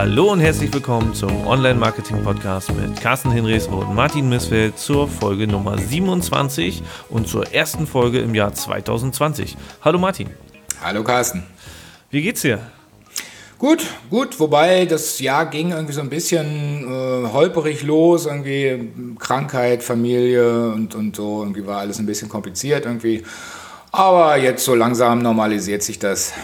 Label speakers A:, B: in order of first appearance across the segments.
A: Hallo und herzlich willkommen zum Online-Marketing-Podcast mit Carsten Hinrichs und Martin Missfeld zur Folge Nummer 27 und zur ersten Folge im Jahr 2020. Hallo Martin.
B: Hallo Carsten.
A: Wie geht's dir?
B: Gut, gut, wobei das Jahr ging irgendwie so ein bisschen äh, holperig los, irgendwie Krankheit, Familie und, und so, irgendwie war alles ein bisschen kompliziert irgendwie. Aber jetzt so langsam normalisiert sich das.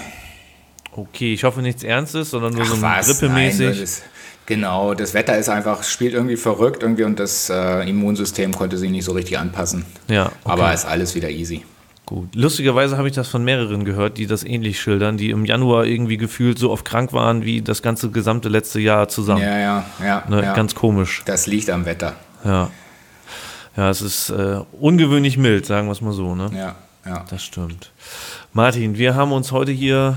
A: Okay, ich hoffe nichts Ernstes, sondern nur Ach, so
B: was? grippemäßig. Nein, das, genau, das Wetter ist einfach, spielt irgendwie verrückt irgendwie und das äh, Immunsystem konnte sich nicht so richtig anpassen. Ja. Okay. Aber ist alles wieder easy.
A: Gut. Lustigerweise habe ich das von mehreren gehört, die das ähnlich schildern, die im Januar irgendwie gefühlt so oft krank waren wie das ganze gesamte letzte Jahr zusammen.
B: Ja, ja, ja.
A: Ne,
B: ja.
A: Ganz komisch.
B: Das liegt am Wetter.
A: Ja. Ja, es ist äh, ungewöhnlich mild, sagen wir es mal so, ne?
B: Ja, ja.
A: Das stimmt. Martin, wir haben uns heute hier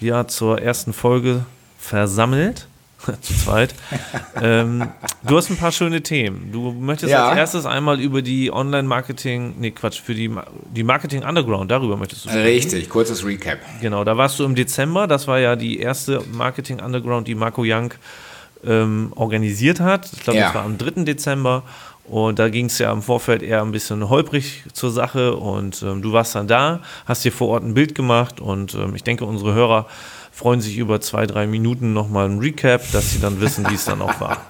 A: ja zur ersten Folge versammelt. zu zweit. ähm, du hast ein paar schöne Themen. Du möchtest ja. als erstes einmal über die Online-Marketing, nee, Quatsch, für die, die Marketing Underground, darüber möchtest du
B: sprechen. Richtig, kurzes Recap.
A: Genau, da warst du im Dezember, das war ja die erste Marketing Underground, die Marco Young ähm, organisiert hat. Ich glaube, ja. das war am 3. Dezember. Und da ging es ja im Vorfeld eher ein bisschen holprig zur Sache und ähm, du warst dann da, hast dir vor Ort ein Bild gemacht und ähm, ich denke, unsere Hörer freuen sich über zwei, drei Minuten nochmal ein Recap, dass sie dann wissen, wie es dann auch war.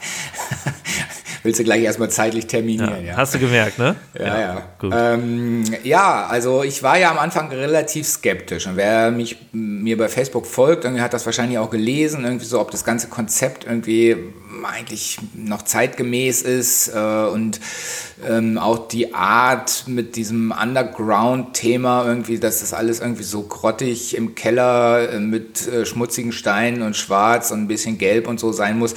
B: Willst du gleich erstmal zeitlich terminieren, ja.
A: ja. Hast du gemerkt, ne?
B: Ja, ja. Ja. Ähm, ja, also ich war ja am Anfang relativ skeptisch. Und wer mich, mir bei Facebook folgt, irgendwie hat das wahrscheinlich auch gelesen, irgendwie so, ob das ganze Konzept irgendwie eigentlich noch zeitgemäß ist äh, und ähm, auch die Art mit diesem Underground-Thema irgendwie, dass das alles irgendwie so grottig im Keller äh, mit äh, schmutzigen Steinen und schwarz und ein bisschen gelb und so sein muss.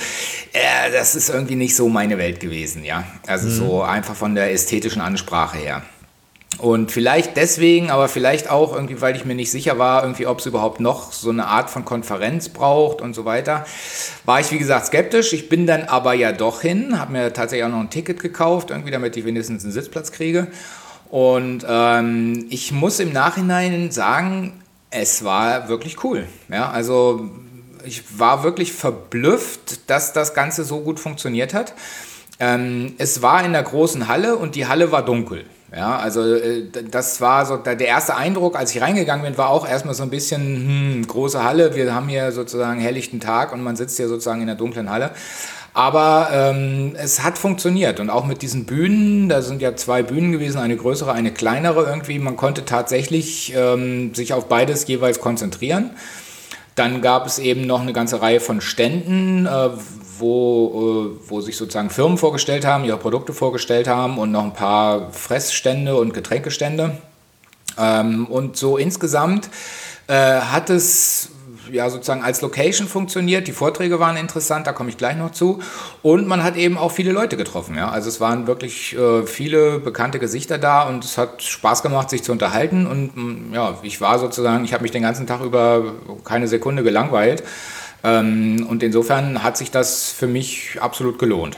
B: Äh, das ist irgendwie nicht so meine Welt gewesen, ja. Also mhm. so einfach von der ästhetischen Ansprache her. Und vielleicht deswegen, aber vielleicht auch irgendwie, weil ich mir nicht sicher war, irgendwie, ob es überhaupt noch so eine Art von Konferenz braucht und so weiter, war ich wie gesagt skeptisch. Ich bin dann aber ja doch hin, habe mir tatsächlich auch noch ein Ticket gekauft, irgendwie, damit ich wenigstens einen Sitzplatz kriege. Und ähm, ich muss im Nachhinein sagen, es war wirklich cool. Ja, also ich war wirklich verblüfft, dass das Ganze so gut funktioniert hat. Ähm, es war in der großen Halle und die Halle war dunkel. Ja, also äh, das war so der erste Eindruck, als ich reingegangen bin, war auch erstmal so ein bisschen hm, große Halle. Wir haben hier sozusagen helllichten Tag und man sitzt hier sozusagen in der dunklen Halle. Aber ähm, es hat funktioniert und auch mit diesen Bühnen, da sind ja zwei Bühnen gewesen, eine größere, eine kleinere irgendwie. Man konnte tatsächlich ähm, sich auf beides jeweils konzentrieren. Dann gab es eben noch eine ganze Reihe von Ständen, äh, wo, äh, wo sich sozusagen Firmen vorgestellt haben, ihre Produkte vorgestellt haben und noch ein paar Fressstände und Getränkestände. Ähm, und so insgesamt äh, hat es ja sozusagen als Location funktioniert. Die Vorträge waren interessant, da komme ich gleich noch zu. Und man hat eben auch viele Leute getroffen. Ja? Also es waren wirklich äh, viele bekannte Gesichter da und es hat Spaß gemacht, sich zu unterhalten. Und mm, ja, ich war sozusagen, ich habe mich den ganzen Tag über keine Sekunde gelangweilt. Ähm, und insofern hat sich das für mich absolut gelohnt.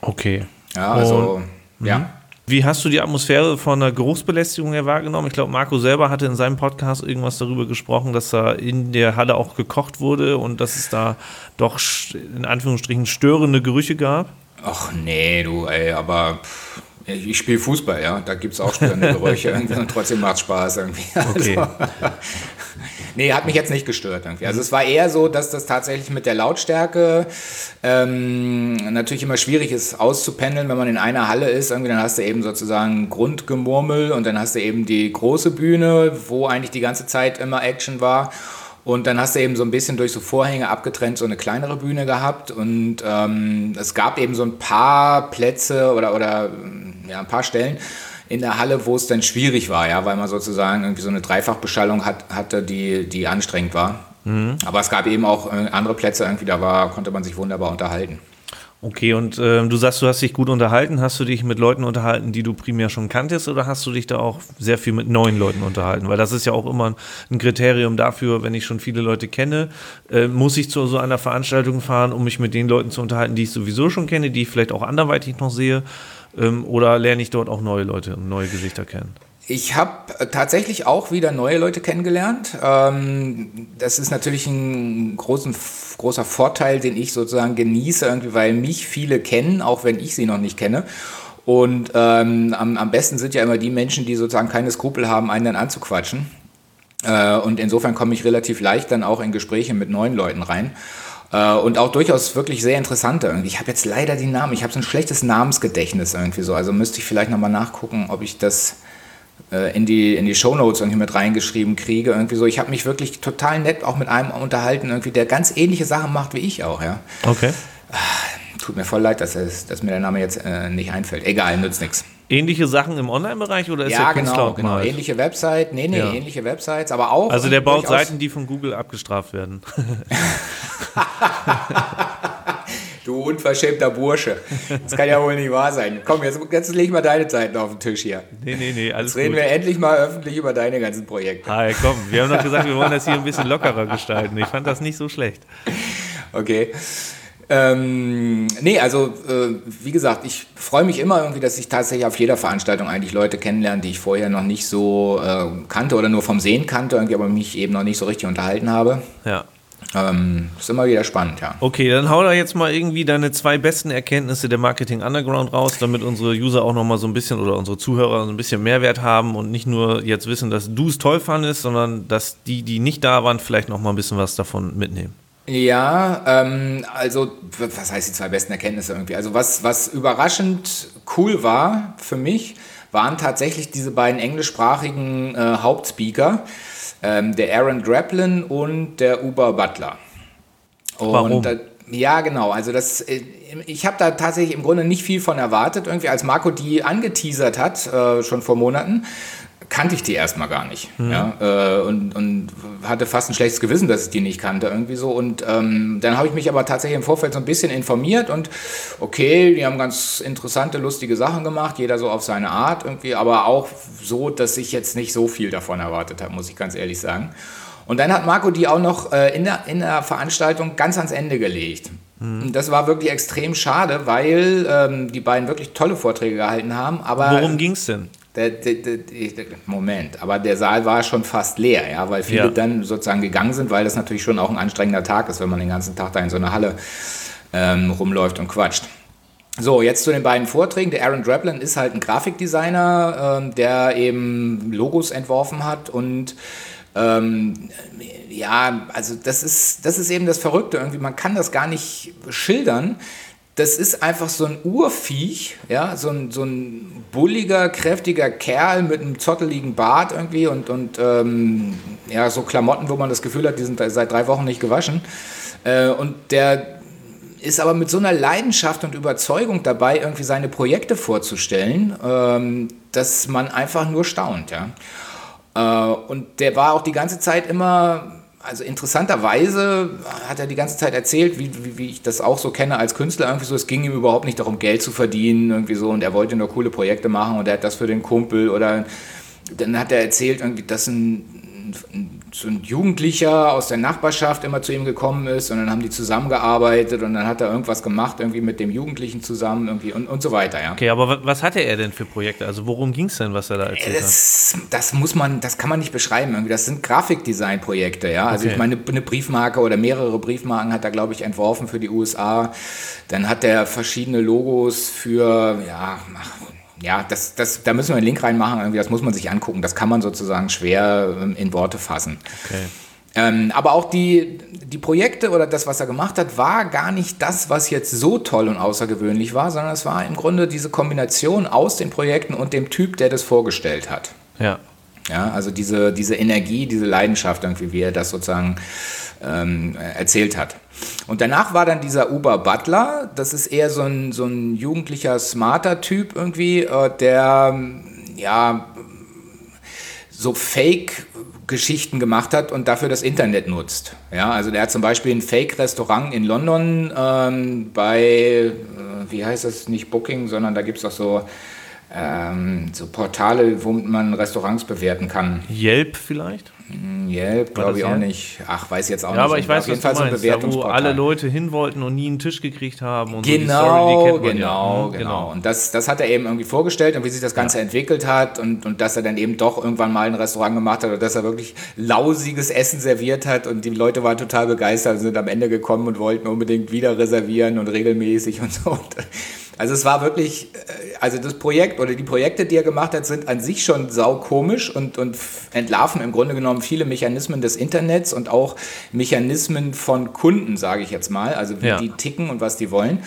A: Okay.
B: Ja, also, und, ja. Mhm.
A: Wie hast du die Atmosphäre von der Geruchsbelästigung her wahrgenommen? Ich glaube, Marco selber hatte in seinem Podcast irgendwas darüber gesprochen, dass da in der Halle auch gekocht wurde und dass es da doch in Anführungsstrichen störende Gerüche gab.
B: Ach nee, du, ey, aber ich spiele Fußball, ja, da gibt es auch störende Gerüche und trotzdem macht es Spaß irgendwie.
A: Okay.
B: Nee, hat mich jetzt nicht gestört irgendwie. Also es war eher so, dass das tatsächlich mit der Lautstärke ähm, natürlich immer schwierig ist auszupendeln, wenn man in einer Halle ist. Irgendwie dann hast du eben sozusagen Grundgemurmel und dann hast du eben die große Bühne, wo eigentlich die ganze Zeit immer Action war. Und dann hast du eben so ein bisschen durch so Vorhänge abgetrennt so eine kleinere Bühne gehabt. Und ähm, es gab eben so ein paar Plätze oder, oder ja, ein paar Stellen, in der Halle, wo es dann schwierig war, ja, weil man sozusagen irgendwie so eine Dreifachbeschallung hat, hatte, die, die anstrengend war. Mhm. Aber es gab eben auch äh, andere Plätze, irgendwie da war, konnte man sich wunderbar unterhalten.
A: Okay, und äh, du sagst, du hast dich gut unterhalten. Hast du dich mit Leuten unterhalten, die du primär schon kanntest, oder hast du dich da auch sehr viel mit neuen Leuten unterhalten? Weil das ist ja auch immer ein Kriterium dafür, wenn ich schon viele Leute kenne, äh, muss ich zu so einer Veranstaltung fahren, um mich mit den Leuten zu unterhalten, die ich sowieso schon kenne, die ich vielleicht auch anderweitig noch sehe. Ähm, oder lerne ich dort auch neue Leute und neue Gesichter kennen?
B: Ich habe tatsächlich auch wieder neue Leute kennengelernt. Ähm, das ist natürlich ein großen, großer Vorteil, den ich sozusagen genieße, irgendwie, weil mich viele kennen, auch wenn ich sie noch nicht kenne. Und ähm, am, am besten sind ja immer die Menschen, die sozusagen keine Skrupel haben, einen dann anzuquatschen. Äh, und insofern komme ich relativ leicht dann auch in Gespräche mit neuen Leuten rein. Äh, und auch durchaus wirklich sehr interessante irgendwie. Ich habe jetzt leider die Namen, ich habe so ein schlechtes Namensgedächtnis irgendwie so. Also müsste ich vielleicht nochmal nachgucken, ob ich das äh, in die, in die Shownotes irgendwie mit reingeschrieben kriege. Irgendwie so. Ich habe mich wirklich total nett auch mit einem unterhalten, irgendwie, der ganz ähnliche Sachen macht wie ich auch, ja.
A: Okay.
B: Ah, tut mir voll leid, dass, es, dass mir der Name jetzt äh, nicht einfällt. Egal, nützt nichts.
A: Ähnliche Sachen im Online-Bereich oder ist
B: ja, der genau, genau. Ähnliche Website, nee, nee, ja. ähnliche Websites, aber auch.
A: Also der baut Seiten, die von Google abgestraft werden.
B: du unverschämter Bursche. Das kann ja wohl nicht wahr sein. Komm, jetzt, jetzt leg mal deine Seiten auf den Tisch hier.
A: Nee, nee, nee,
B: alles Jetzt reden gut. wir endlich mal öffentlich über deine ganzen Projekte.
A: Hi, komm, wir haben doch gesagt, wir wollen das hier ein bisschen lockerer gestalten. Ich fand das nicht so schlecht.
B: Okay. Ähm, nee, also äh, wie gesagt, ich freue mich immer irgendwie, dass ich tatsächlich auf jeder Veranstaltung eigentlich Leute kennenlerne, die ich vorher noch nicht so äh, kannte oder nur vom Sehen kannte, irgendwie aber mich eben noch nicht so richtig unterhalten habe.
A: Ja.
B: Ähm, ist immer wieder spannend, ja.
A: Okay, dann hau da jetzt mal irgendwie deine zwei besten Erkenntnisse der Marketing Underground raus, damit unsere User auch nochmal so ein bisschen oder unsere Zuhörer so ein bisschen Mehrwert haben und nicht nur jetzt wissen, dass du es toll fandest, sondern dass die, die nicht da waren, vielleicht nochmal ein bisschen was davon mitnehmen.
B: Ja, ähm, also was heißt die zwei besten Erkenntnisse irgendwie? Also was, was überraschend cool war für mich, waren tatsächlich diese beiden englischsprachigen äh, Hauptspeaker, ähm, der Aaron Graplin und der Uber Butler.
A: Und Warum?
B: Da, ja, genau. Also das, äh, ich habe da tatsächlich im Grunde nicht viel von erwartet. Irgendwie als Marco die angeteasert hat, äh, schon vor Monaten, kannte ich die erstmal gar nicht. Mhm. Ja, äh, und, und hatte fast ein schlechtes Gewissen, dass ich die nicht kannte, irgendwie so. Und ähm, dann habe ich mich aber tatsächlich im Vorfeld so ein bisschen informiert und okay, die haben ganz interessante, lustige Sachen gemacht, jeder so auf seine Art irgendwie, aber auch so, dass ich jetzt nicht so viel davon erwartet habe, muss ich ganz ehrlich sagen. Und dann hat Marco die auch noch äh, in, der, in der Veranstaltung ganz ans Ende gelegt. Mhm. Und das war wirklich extrem schade, weil ähm, die beiden wirklich tolle Vorträge gehalten haben. Aber
A: Worum ging es denn?
B: Der, der, der, Moment, aber der Saal war schon fast leer, ja, weil viele ja. dann sozusagen gegangen sind, weil das natürlich schon auch ein anstrengender Tag ist, wenn man den ganzen Tag da in so einer Halle ähm, rumläuft und quatscht. So, jetzt zu den beiden Vorträgen. Der Aaron Draplin ist halt ein Grafikdesigner, ähm, der eben Logos entworfen hat und ähm, ja, also das ist, das ist eben das Verrückte irgendwie. Man kann das gar nicht schildern das ist einfach so ein Urviech, ja, so ein, so ein bulliger, kräftiger Kerl mit einem zotteligen Bart irgendwie und, und ähm, ja, so Klamotten, wo man das Gefühl hat, die sind seit drei Wochen nicht gewaschen. Äh, und der ist aber mit so einer Leidenschaft und Überzeugung dabei, irgendwie seine Projekte vorzustellen, ähm, dass man einfach nur staunt, ja. Äh, und der war auch die ganze Zeit immer also interessanterweise hat er die ganze Zeit erzählt, wie, wie, wie, ich das auch so kenne als Künstler, irgendwie so, es ging ihm überhaupt nicht darum, Geld zu verdienen, irgendwie so, und er wollte nur coole Projekte machen und er hat das für den Kumpel oder dann hat er erzählt, irgendwie, dass ein, ein so ein Jugendlicher aus der Nachbarschaft immer zu ihm gekommen ist und dann haben die zusammengearbeitet und dann hat er irgendwas gemacht, irgendwie mit dem Jugendlichen zusammen irgendwie und, und so weiter, ja.
A: Okay, aber was hatte er denn für Projekte? Also worum ging es denn, was er da erzählt
B: das, hat? Das muss man, das kann man nicht beschreiben. Irgendwie. Das sind Grafikdesign-Projekte, ja. Also okay. ich meine, eine Briefmarke oder mehrere Briefmarken hat er, glaube ich, entworfen für die USA. Dann hat er verschiedene Logos für, ja, ja, das, das, da müssen wir einen Link reinmachen, irgendwie, das muss man sich angucken. Das kann man sozusagen schwer ähm, in Worte fassen.
A: Okay.
B: Ähm, aber auch die, die Projekte oder das, was er gemacht hat, war gar nicht das, was jetzt so toll und außergewöhnlich war, sondern es war im Grunde diese Kombination aus den Projekten und dem Typ, der das vorgestellt hat.
A: Ja.
B: Ja, also diese, diese Energie, diese Leidenschaft, irgendwie, wie er das sozusagen ähm, erzählt hat. Und danach war dann dieser Uber Butler, das ist eher so ein, so ein jugendlicher, smarter Typ irgendwie, äh, der ja so Fake-Geschichten gemacht hat und dafür das Internet nutzt. Ja, also der hat zum Beispiel ein Fake-Restaurant in London ähm, bei, äh, wie heißt das, nicht Booking, sondern da gibt es auch so ähm, so Portale, womit man Restaurants bewerten kann.
A: Yelp vielleicht?
B: Hm, Yelp, glaube ich auch nicht. Ach, weiß jetzt auch
A: ja,
B: nicht.
A: Ja, aber ich weiß, Auf jeden Fall so ein Bewertungsportal. Da, wo alle Leute hin wollten und nie einen Tisch gekriegt haben.
B: Und genau, so genau, ja. genau, genau. Und das, das hat er eben irgendwie vorgestellt und wie sich das Ganze ja. entwickelt hat und, und dass er dann eben doch irgendwann mal ein Restaurant gemacht hat oder dass er wirklich lausiges Essen serviert hat und die Leute waren total begeistert und sind am Ende gekommen und wollten unbedingt wieder reservieren und regelmäßig und so. Also es war wirklich, äh, also das Projekt oder die Projekte, die er gemacht hat, sind an sich schon saukomisch und, und entlarven im Grunde genommen viele Mechanismen des Internets und auch Mechanismen von Kunden, sage ich jetzt mal, also wie ja. die ticken und was die wollen.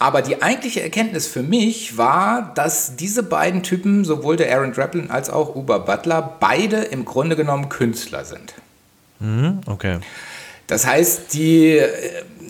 B: Aber die eigentliche Erkenntnis für mich war, dass diese beiden Typen, sowohl der Aaron Draplin als auch Uber Butler, beide im Grunde genommen Künstler sind.
A: Mhm, okay.
B: Das heißt, die,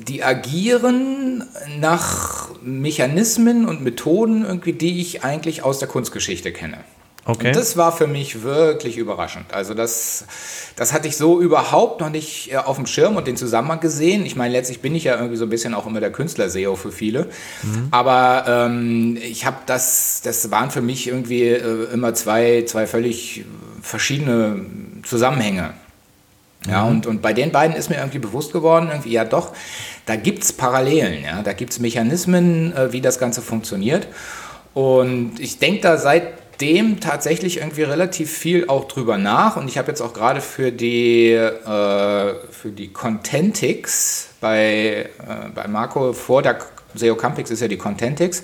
B: die agieren nach Mechanismen und Methoden, irgendwie, die ich eigentlich aus der Kunstgeschichte kenne. Okay. Und das war für mich wirklich überraschend. Also das, das hatte ich so überhaupt noch nicht äh, auf dem Schirm und den Zusammenhang gesehen. Ich meine, letztlich bin ich ja irgendwie so ein bisschen auch immer der Künstler-SEO für viele. Mhm. Aber ähm, ich habe das, das waren für mich irgendwie äh, immer zwei, zwei völlig verschiedene Zusammenhänge. Ja, mhm. und, und bei den beiden ist mir irgendwie bewusst geworden, irgendwie, ja doch, da gibt es Parallelen, ja, da gibt es Mechanismen, äh, wie das Ganze funktioniert. Und ich denke da seitdem tatsächlich irgendwie relativ viel auch drüber nach. Und ich habe jetzt auch gerade für die, äh, für die Contentix bei, äh, bei Marco vor der SEO Campix ist ja die Contentix.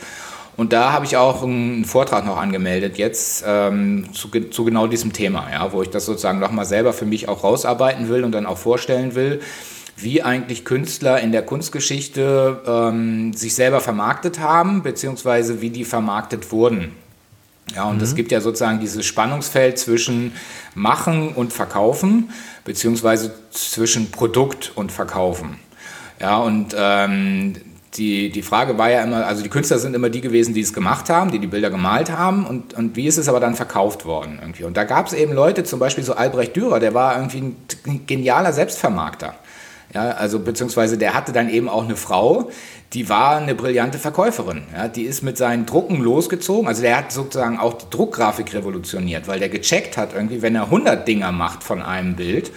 B: Und da habe ich auch einen Vortrag noch angemeldet jetzt ähm, zu, zu, genau diesem Thema, ja, wo ich das sozusagen nochmal selber für mich auch rausarbeiten will und dann auch vorstellen will, wie eigentlich Künstler in der Kunstgeschichte ähm, sich selber vermarktet haben, beziehungsweise wie die vermarktet wurden. Ja, und es mhm. gibt ja sozusagen dieses Spannungsfeld zwischen Machen und Verkaufen, beziehungsweise zwischen Produkt und Verkaufen. Ja, und ähm, die, die Frage war ja immer, also die Künstler sind immer die gewesen, die es gemacht haben, die die Bilder gemalt haben und, und wie ist es aber dann verkauft worden irgendwie. Und da gab es eben Leute, zum Beispiel so Albrecht Dürer, der war irgendwie ein genialer Selbstvermarkter. Ja, also beziehungsweise der hatte dann eben auch eine Frau, die war eine brillante Verkäuferin. Ja, die ist mit seinen Drucken losgezogen. Also der hat sozusagen auch die Druckgrafik revolutioniert, weil der gecheckt hat, irgendwie, wenn er 100 Dinger macht von einem Bild,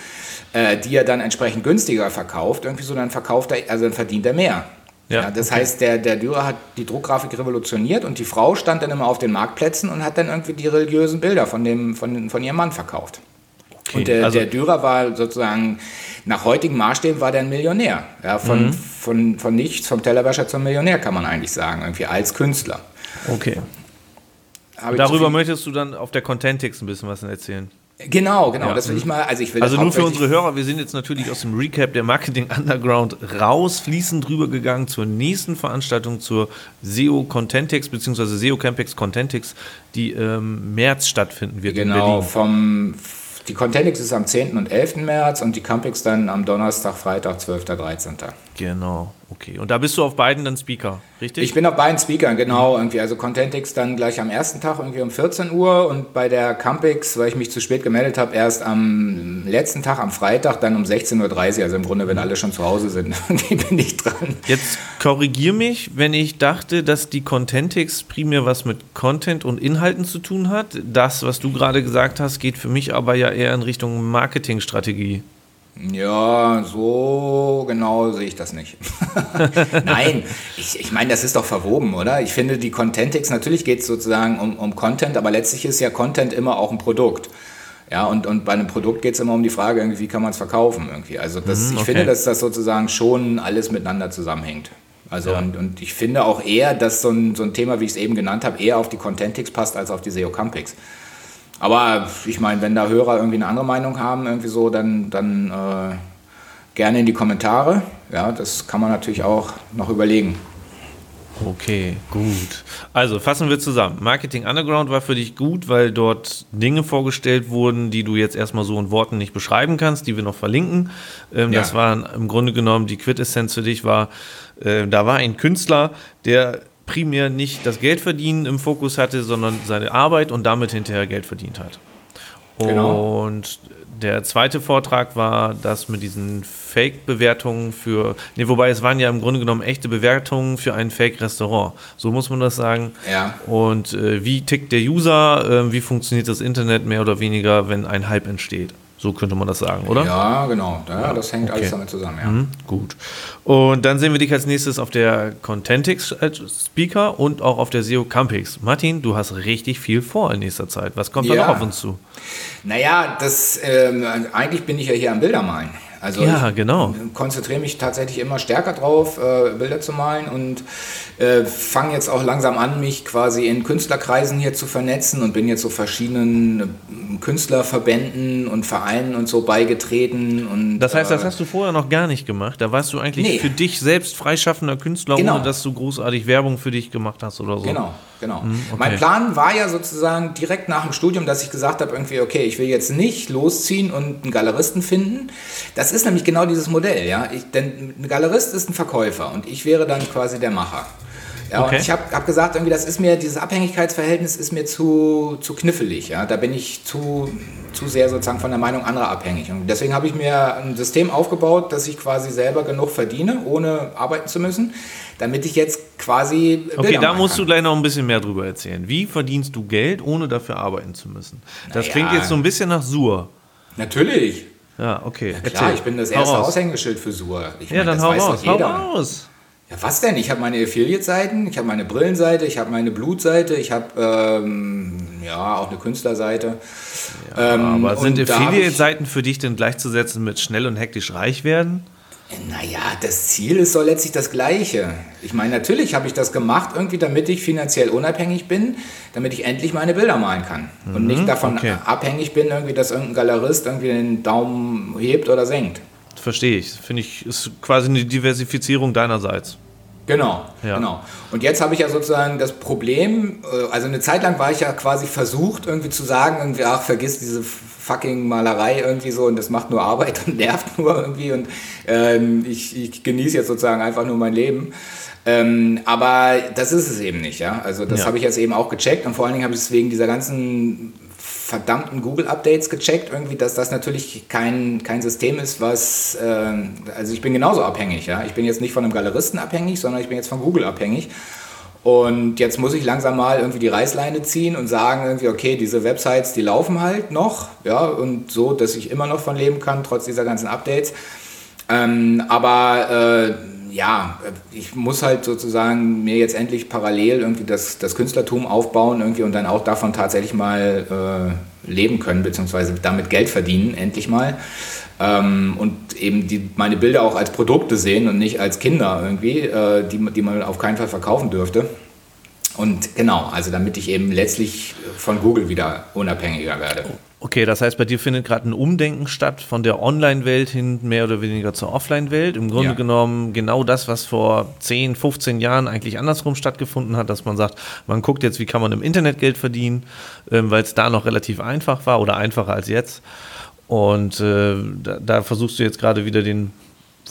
B: äh, die er dann entsprechend günstiger verkauft, irgendwie so, dann verkauft er, also dann verdient er mehr. Ja, ja, das okay. heißt, der, der Dürer hat die Druckgrafik revolutioniert und die Frau stand dann immer auf den Marktplätzen und hat dann irgendwie die religiösen Bilder von, dem, von, von ihrem Mann verkauft. Okay. Und der, also, der Dürer war sozusagen, nach heutigen Maßstäben war der ein Millionär. Ja, von, mhm. von, von nichts, vom Tellerwäscher zum Millionär kann man eigentlich sagen, irgendwie als Künstler.
A: Okay. Darüber möchtest du dann auf der Contentix ein bisschen was erzählen?
B: Genau, genau. Ja. Das will ich mal. Also ich will.
A: Also nur für unsere Hörer. Wir sind jetzt natürlich aus dem Recap der Marketing Underground raus, fließend drüber gegangen zur nächsten Veranstaltung zur SEO Contentix bzw. SEO Campix Contentix, die im ähm, März stattfinden wird.
B: Genau. Vom die Contentix ist am 10. und 11. März und die Campix dann am Donnerstag, Freitag, 12. 13.
A: Genau, okay. Und da bist du auf beiden dann Speaker, richtig?
B: Ich bin auf beiden Speaker, genau. Irgendwie. Also Contentix dann gleich am ersten Tag irgendwie um 14 Uhr und bei der Campix, weil ich mich zu spät gemeldet habe, erst am letzten Tag, am Freitag, dann um 16.30 Uhr. Also im Grunde, wenn alle schon zu Hause sind, bin ich dran.
A: Jetzt korrigier mich, wenn ich dachte, dass die Contentix primär was mit Content und Inhalten zu tun hat. Das, was du gerade gesagt hast, geht für mich aber ja eher in Richtung Marketingstrategie.
B: Ja, so genau sehe ich das nicht. Nein, ich, ich meine, das ist doch verwoben, oder? Ich finde, die Contentix, natürlich geht es sozusagen um, um Content, aber letztlich ist ja Content immer auch ein Produkt. Ja, und, und bei einem Produkt geht es immer um die Frage, wie kann man es verkaufen irgendwie. Also das, mhm, okay. ich finde, dass das sozusagen schon alles miteinander zusammenhängt. Also ja. und, und ich finde auch eher, dass so ein, so ein Thema, wie ich es eben genannt habe, eher auf die Contentix passt als auf die SEO Campix. Aber ich meine, wenn da Hörer irgendwie eine andere Meinung haben, irgendwie so, dann, dann äh, gerne in die Kommentare. Ja, das kann man natürlich auch noch überlegen.
A: Okay, gut. Also fassen wir zusammen. Marketing Underground war für dich gut, weil dort Dinge vorgestellt wurden, die du jetzt erstmal so in Worten nicht beschreiben kannst, die wir noch verlinken. Ähm, ja. Das war im Grunde genommen die Quintessenz für dich war, äh, da war ein Künstler, der primär nicht das Geldverdienen im Fokus hatte, sondern seine Arbeit und damit hinterher Geld verdient hat. Genau. Und Der zweite Vortrag war das mit diesen Fake-Bewertungen für, nee, wobei es waren ja im Grunde genommen echte Bewertungen für ein Fake-Restaurant. So muss man das sagen.
B: Ja.
A: Und äh, wie tickt der User, äh, wie funktioniert das Internet mehr oder weniger, wenn ein Hype entsteht? So könnte man das sagen, oder?
B: Ja, genau. Ja, das hängt okay. alles damit zusammen, ja.
A: Mhm, gut. Und dann sehen wir dich als nächstes auf der Contentix Speaker und auch auf der SEO Campix. Martin, du hast richtig viel vor in nächster Zeit. Was kommt ja. da noch auf uns zu?
B: Naja, das, ähm, eigentlich bin ich ja hier am Bildermalen. Also
A: ja, genau.
B: konzentriere mich tatsächlich immer stärker drauf, äh, Bilder zu malen und äh, fange jetzt auch langsam an, mich quasi in Künstlerkreisen hier zu vernetzen und bin jetzt so verschiedenen äh, Künstlerverbänden und Vereinen und so beigetreten. Und,
A: das heißt, das äh, hast du vorher noch gar nicht gemacht. Da warst du eigentlich nee. für dich selbst freischaffender Künstler, genau. ohne dass du großartig Werbung für dich gemacht hast oder so.
B: Genau genau. Mhm, okay. Mein Plan war ja sozusagen direkt nach dem Studium, dass ich gesagt habe, irgendwie, okay, ich will jetzt nicht losziehen und einen Galeristen finden. Das ist nämlich genau dieses Modell, ja. Ich, denn ein Galerist ist ein Verkäufer und ich wäre dann quasi der Macher. Ja, okay. und ich habe hab gesagt, irgendwie, das ist mir, dieses Abhängigkeitsverhältnis ist mir zu, zu knifflig. Ja? Da bin ich zu, zu sehr sozusagen von der Meinung anderer abhängig. Und deswegen habe ich mir ein System aufgebaut, dass ich quasi selber genug verdiene, ohne arbeiten zu müssen, damit ich jetzt quasi.
A: Bilder okay, da musst kann. du gleich noch ein bisschen mehr drüber erzählen. Wie verdienst du Geld, ohne dafür arbeiten zu müssen? Das naja. klingt jetzt so ein bisschen nach Sur.
B: Natürlich.
A: Ja, okay.
B: Ja, klar, ich bin das erste Aushängeschild für Sur. Ich
A: ja, meine, dann hau raus, hau raus.
B: Ja, was denn? Ich habe meine Affiliate-Seiten, ich habe meine Brillenseite, ich habe meine Blutseite, ich habe ähm, ja auch eine Künstlerseite.
A: Ja, ähm, aber sind Affiliate-Seiten für dich denn gleichzusetzen mit schnell und hektisch reich werden?
B: Naja, das Ziel ist so letztlich das gleiche. Ich meine, natürlich habe ich das gemacht, irgendwie, damit ich finanziell unabhängig bin, damit ich endlich meine Bilder malen kann. Mhm, und nicht davon okay. abhängig bin, irgendwie, dass irgendein Galerist irgendwie den Daumen hebt oder senkt.
A: Verstehe ich. Finde ich, ist quasi eine Diversifizierung deinerseits.
B: Genau, ja. genau. Und jetzt habe ich ja sozusagen das Problem, äh, also eine Zeit lang war ich ja quasi versucht, irgendwie zu sagen, irgendwie, ach, vergiss diese fucking Malerei irgendwie so und das macht nur Arbeit und nervt nur irgendwie und ähm, ich, ich genieße jetzt sozusagen einfach nur mein Leben. Ähm, aber das ist es eben nicht, ja. Also das ja. habe ich jetzt eben auch gecheckt und vor allen Dingen habe ich es wegen dieser ganzen verdammten Google-Updates gecheckt, irgendwie, dass das natürlich kein, kein System ist, was, äh, also ich bin genauso abhängig, ja. Ich bin jetzt nicht von einem Galeristen abhängig, sondern ich bin jetzt von Google abhängig. Und jetzt muss ich langsam mal irgendwie die Reißleine ziehen und sagen irgendwie, okay, diese Websites, die laufen halt noch, ja, und so, dass ich immer noch von leben kann, trotz dieser ganzen Updates. Ähm, aber äh, ja, ich muss halt sozusagen mir jetzt endlich parallel irgendwie das, das Künstlertum aufbauen irgendwie und dann auch davon tatsächlich mal äh, leben können, beziehungsweise damit Geld verdienen, endlich mal. Ähm, und eben die, meine Bilder auch als Produkte sehen und nicht als Kinder irgendwie, äh, die, die man auf keinen Fall verkaufen dürfte. Und genau, also damit ich eben letztlich von Google wieder unabhängiger werde.
A: Okay, das heißt, bei dir findet gerade ein Umdenken statt von der Online-Welt hin mehr oder weniger zur Offline-Welt. Im Grunde ja. genommen genau das, was vor 10, 15 Jahren eigentlich andersrum stattgefunden hat, dass man sagt, man guckt jetzt, wie kann man im Internet Geld verdienen, ähm, weil es da noch relativ einfach war oder einfacher als jetzt. Und äh, da, da versuchst du jetzt gerade wieder den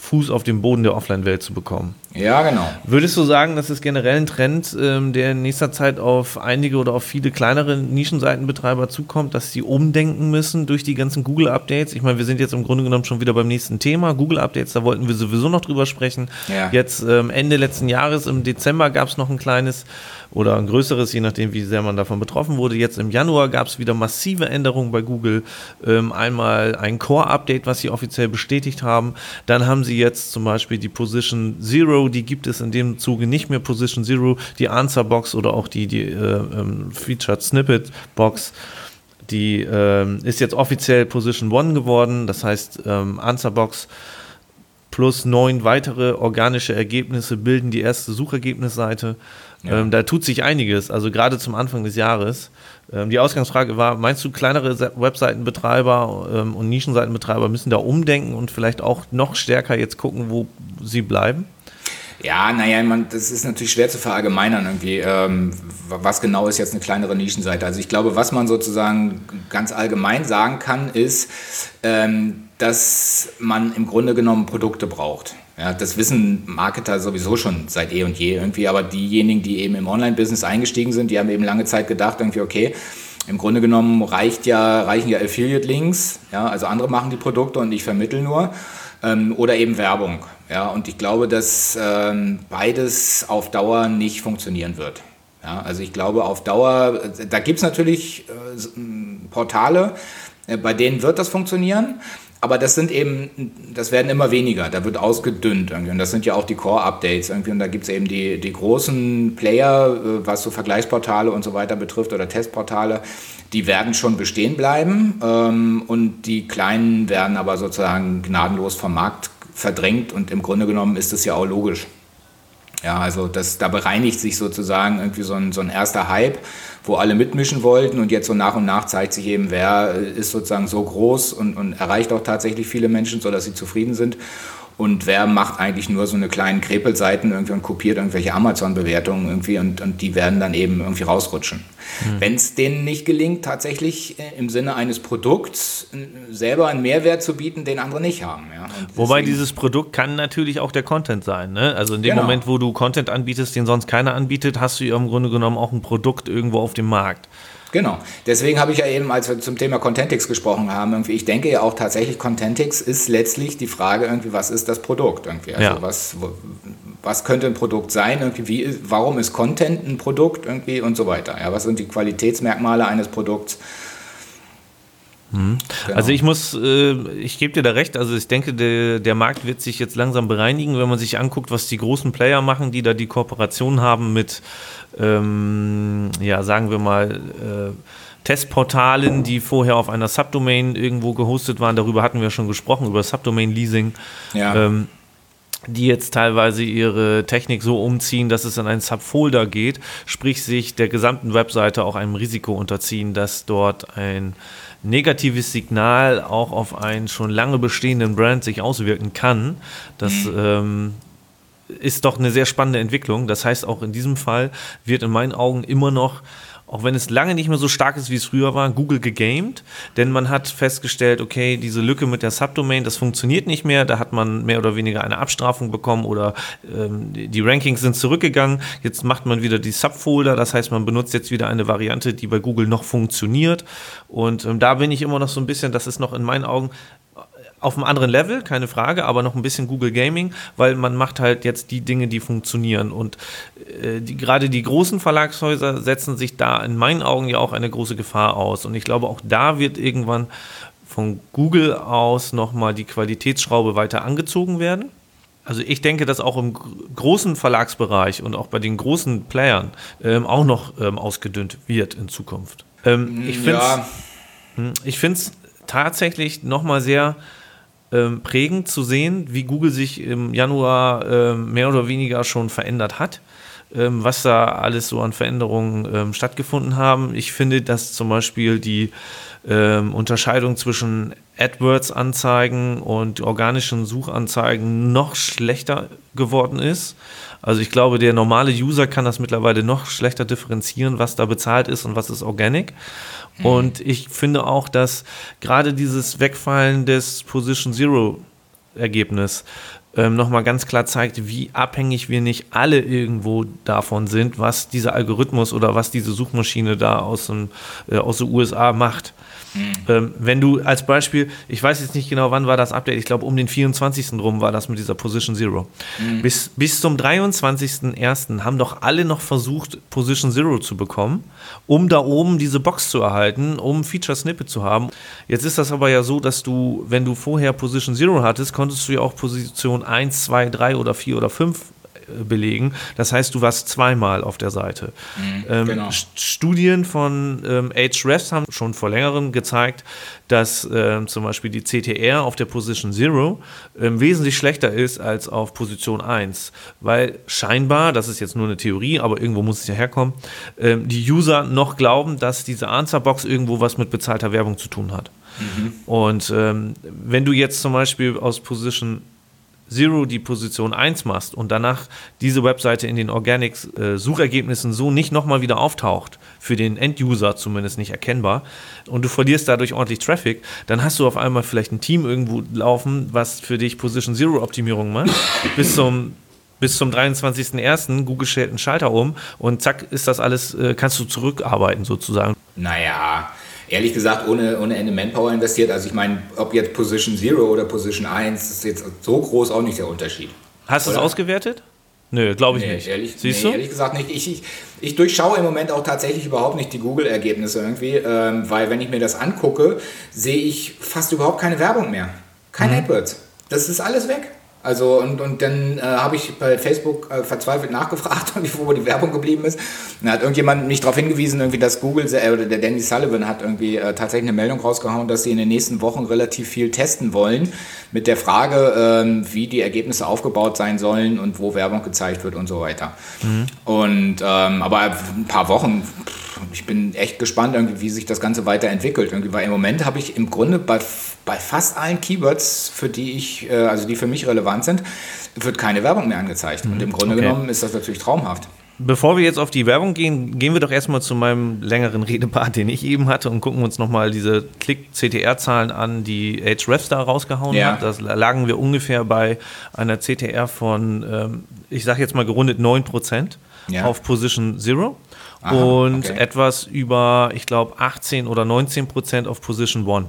A: Fuß auf den Boden der Offline-Welt zu bekommen.
B: Ja, genau.
A: Würdest du sagen, das ist generell ein Trend, ähm, der in nächster Zeit auf einige oder auf viele kleinere Nischenseitenbetreiber zukommt, dass sie umdenken müssen durch die ganzen Google-Updates? Ich meine, wir sind jetzt im Grunde genommen schon wieder beim nächsten Thema. Google-Updates, da wollten wir sowieso noch drüber sprechen. Ja. Jetzt ähm, Ende letzten Jahres, im Dezember, gab es noch ein kleines oder ein größeres, je nachdem, wie sehr man davon betroffen wurde. Jetzt im Januar gab es wieder massive Änderungen bei Google. Ähm, einmal ein Core-Update, was sie offiziell bestätigt haben. Dann haben sie jetzt zum Beispiel die Position Zero, die gibt es in dem Zuge nicht mehr. Position Zero, die Answer-Box oder auch die, die äh, ähm, Featured Snippet-Box. Die äh, ist jetzt offiziell Position One geworden. Das heißt, ähm, Answerbox plus neun weitere organische Ergebnisse bilden die erste Suchergebnisseite. Ja. Ähm, da tut sich einiges, also gerade zum Anfang des Jahres. Ähm, die Ausgangsfrage war, meinst du, kleinere Webseitenbetreiber ähm, und Nischenseitenbetreiber müssen da umdenken und vielleicht auch noch stärker jetzt gucken, wo sie bleiben?
B: Ja, naja, man, das ist natürlich schwer zu verallgemeinern irgendwie. Ähm, was genau ist jetzt eine kleinere Nischenseite? Also ich glaube, was man sozusagen ganz allgemein sagen kann, ist, ähm, dass man im Grunde genommen Produkte braucht. Ja, das wissen Marketer sowieso schon seit eh und je irgendwie, aber diejenigen, die eben im Online-Business eingestiegen sind, die haben eben lange Zeit gedacht, irgendwie, okay, im Grunde genommen reicht ja, reichen ja Affiliate-Links, ja, also andere machen die Produkte und ich vermittel nur, ähm, oder eben Werbung. Ja, und ich glaube, dass ähm, beides auf Dauer nicht funktionieren wird. Ja, also ich glaube auf Dauer, da gibt es natürlich äh, Portale, äh, bei denen wird das funktionieren. Aber das sind eben, das werden immer weniger, da wird ausgedünnt irgendwie. Und das sind ja auch die Core-Updates irgendwie. Und da gibt es eben die, die großen Player, äh, was so Vergleichsportale und so weiter betrifft oder Testportale, die werden schon bestehen bleiben. Ähm, und die kleinen werden aber sozusagen gnadenlos vom Markt verdrängt. Und im Grunde genommen ist das ja auch logisch. Ja, also das, da bereinigt sich sozusagen irgendwie so ein, so ein erster Hype, wo alle mitmischen wollten und jetzt so nach und nach zeigt sich eben, wer ist sozusagen so groß und, und erreicht auch tatsächlich viele Menschen, sodass sie zufrieden sind und wer macht eigentlich nur so eine kleinen Krepelseiten irgendwie und kopiert irgendwelche Amazon-Bewertungen irgendwie und, und die werden dann eben irgendwie rausrutschen. Mhm. Wenn es denen nicht gelingt, tatsächlich äh, im Sinne eines Produkts selber einen Mehrwert zu bieten, den andere nicht haben. Ja.
A: Wobei dieses Produkt kann natürlich auch der Content sein. Ne? Also in dem genau. Moment, wo du Content anbietest, den sonst keiner anbietet, hast du im Grunde genommen auch ein Produkt irgendwo auf dem Markt.
B: Genau. Deswegen habe ich ja eben, als wir zum Thema Contentix gesprochen haben, irgendwie, ich denke ja auch tatsächlich, Contentix ist letztlich die Frage irgendwie, was ist das Produkt irgendwie? Also ja. was, was könnte ein Produkt sein? Irgendwie, wie, warum ist Content ein Produkt irgendwie und so weiter? Ja, was sind die Qualitätsmerkmale eines Produkts?
A: Mhm. Genau. Also ich muss, äh, ich gebe dir da recht, also ich denke, der, der Markt wird sich jetzt langsam bereinigen, wenn man sich anguckt, was die großen Player machen, die da die Kooperation haben mit, ähm, ja, sagen wir mal, äh, Testportalen, die vorher auf einer Subdomain irgendwo gehostet waren, darüber hatten wir schon gesprochen, über Subdomain-Leasing. Ja. Ähm, die jetzt teilweise ihre Technik so umziehen, dass es in einen Subfolder geht, sprich sich der gesamten Webseite auch einem Risiko unterziehen, dass dort ein negatives Signal auch auf einen schon lange bestehenden Brand sich auswirken kann. Das mhm. ähm, ist doch eine sehr spannende Entwicklung. Das heißt, auch in diesem Fall wird in meinen Augen immer noch auch wenn es lange nicht mehr so stark ist, wie es früher war, Google gegamed, denn man hat festgestellt, okay, diese Lücke mit der Subdomain, das funktioniert nicht mehr, da hat man mehr oder weniger eine Abstrafung bekommen oder ähm, die Rankings sind zurückgegangen, jetzt macht man wieder die Subfolder, das heißt, man benutzt jetzt wieder eine Variante, die bei Google noch funktioniert. Und ähm, da bin ich immer noch so ein bisschen, das ist noch in meinen Augen auf einem anderen Level, keine Frage, aber noch ein bisschen Google Gaming, weil man macht halt jetzt die Dinge, die funktionieren. Und äh, die, gerade die großen Verlagshäuser setzen sich da in meinen Augen ja auch eine große Gefahr aus. Und ich glaube, auch da wird irgendwann von Google aus nochmal die Qualitätsschraube weiter angezogen werden. Also ich denke, dass auch im großen Verlagsbereich und auch bei den großen Playern ähm, auch noch ähm, ausgedünnt wird in Zukunft. Ähm, ich finde es ja. tatsächlich nochmal sehr ähm, prägend zu sehen, wie Google sich im Januar ähm, mehr oder weniger schon verändert hat, ähm, was da alles so an Veränderungen ähm, stattgefunden haben. Ich finde, dass zum Beispiel die ähm, Unterscheidung zwischen AdWords-Anzeigen und organischen Suchanzeigen noch schlechter geworden ist. Also ich glaube, der normale User kann das mittlerweile noch schlechter differenzieren, was da bezahlt ist und was ist organic. Mhm. Und ich finde auch, dass gerade dieses Wegfallen des Position Zero Ergebnis ähm, nochmal ganz klar zeigt, wie abhängig wir nicht alle irgendwo davon sind, was dieser Algorithmus oder was diese Suchmaschine da aus, dem, äh, aus den USA macht. Ähm, wenn du als Beispiel, ich weiß jetzt nicht genau, wann war das Update, ich glaube um den 24. rum war das mit dieser Position Zero. Mhm. Bis, bis zum 23.01. haben doch alle noch versucht, Position Zero zu bekommen, um da oben diese Box zu erhalten, um Feature Snippet zu haben. Jetzt ist das aber ja so, dass du, wenn du vorher Position Zero hattest, konntest du ja auch Position 1, 2, 3 oder 4 oder 5 belegen. Das heißt, du warst zweimal auf der Seite. Mhm, ähm, genau. Studien von ähm, Ahrefs haben schon vor längerem gezeigt, dass ähm, zum Beispiel die CTR auf der Position Zero ähm, wesentlich schlechter ist als auf Position 1, weil scheinbar, das ist jetzt nur eine Theorie, aber irgendwo muss es ja herkommen, ähm, die User noch glauben, dass diese Answerbox irgendwo was mit bezahlter Werbung zu tun hat. Mhm. Und ähm, wenn du jetzt zum Beispiel aus Position Zero die Position 1 machst und danach diese Webseite in den Organics-Suchergebnissen äh, so nicht nochmal wieder auftaucht, für den End-User zumindest nicht erkennbar, und du verlierst dadurch ordentlich Traffic, dann hast du auf einmal vielleicht ein Team irgendwo laufen, was für dich Position Zero Optimierung macht, bis zum bis zum 23.01. Google stellt einen Schalter um und zack ist das alles, äh, kannst du zurückarbeiten sozusagen.
B: Naja, ehrlich gesagt ohne, ohne Ende Manpower investiert. Also ich meine, ob jetzt Position 0 oder Position 1, ist jetzt so groß auch nicht der Unterschied.
A: Hast du es ausgewertet? Nö, glaube ich nee, nicht.
B: Ehrlich, Siehst nee, du? Ehrlich gesagt nicht. Ich, ich, ich, durchschaue im Moment auch tatsächlich überhaupt nicht die Google-Ergebnisse irgendwie, ähm, weil wenn ich mir das angucke, sehe ich fast überhaupt keine Werbung mehr. Kein mhm. AdWords. Das ist alles weg. Also und, und dann äh, habe ich bei Facebook äh, verzweifelt nachgefragt, wo die Werbung geblieben ist. dann hat irgendjemand mich darauf hingewiesen, irgendwie, dass Google äh, oder der Danny Sullivan hat irgendwie äh, tatsächlich eine Meldung rausgehauen, dass sie in den nächsten Wochen relativ viel testen wollen mit der Frage, ähm, wie die Ergebnisse aufgebaut sein sollen und wo Werbung gezeigt wird und so weiter. Mhm. Und ähm, aber ein paar Wochen. Pff, ich bin echt gespannt, irgendwie, wie sich das Ganze weiterentwickelt. Irgendwie, weil im Moment habe ich im Grunde bei, bei fast allen Keywords, für die ich, äh, also die für mich relevant sind, wird keine Werbung mehr angezeigt. Und im Grunde okay. genommen ist das natürlich traumhaft.
A: Bevor wir jetzt auf die Werbung gehen, gehen wir doch erstmal zu meinem längeren Redepart, den ich eben hatte, und gucken uns nochmal diese Klick-CTR-Zahlen an, die Ahrefs da rausgehauen ja. hat. Da lagen wir ungefähr bei einer CTR von, ähm, ich sage jetzt mal gerundet 9% ja. auf Position Zero. Aha, und okay. etwas über, ich glaube, 18 oder 19 Prozent auf Position One.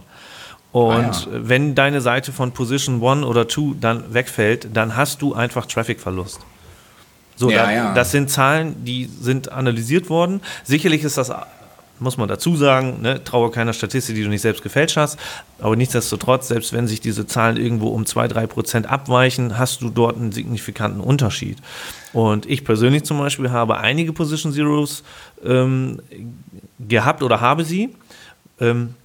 A: Und ah, ja. wenn deine Seite von Position One oder Two dann wegfällt, dann hast du einfach Trafficverlust. So, ja, da, ja. das sind Zahlen, die sind analysiert worden. Sicherlich ist das muss man dazu sagen, ne, traue keiner Statistik, die du nicht selbst gefälscht hast. Aber nichtsdestotrotz, selbst wenn sich diese Zahlen irgendwo um 2, 3 Prozent abweichen, hast du dort einen signifikanten Unterschied. Und ich persönlich zum Beispiel habe einige Position Zeros ähm, gehabt oder habe sie ähm,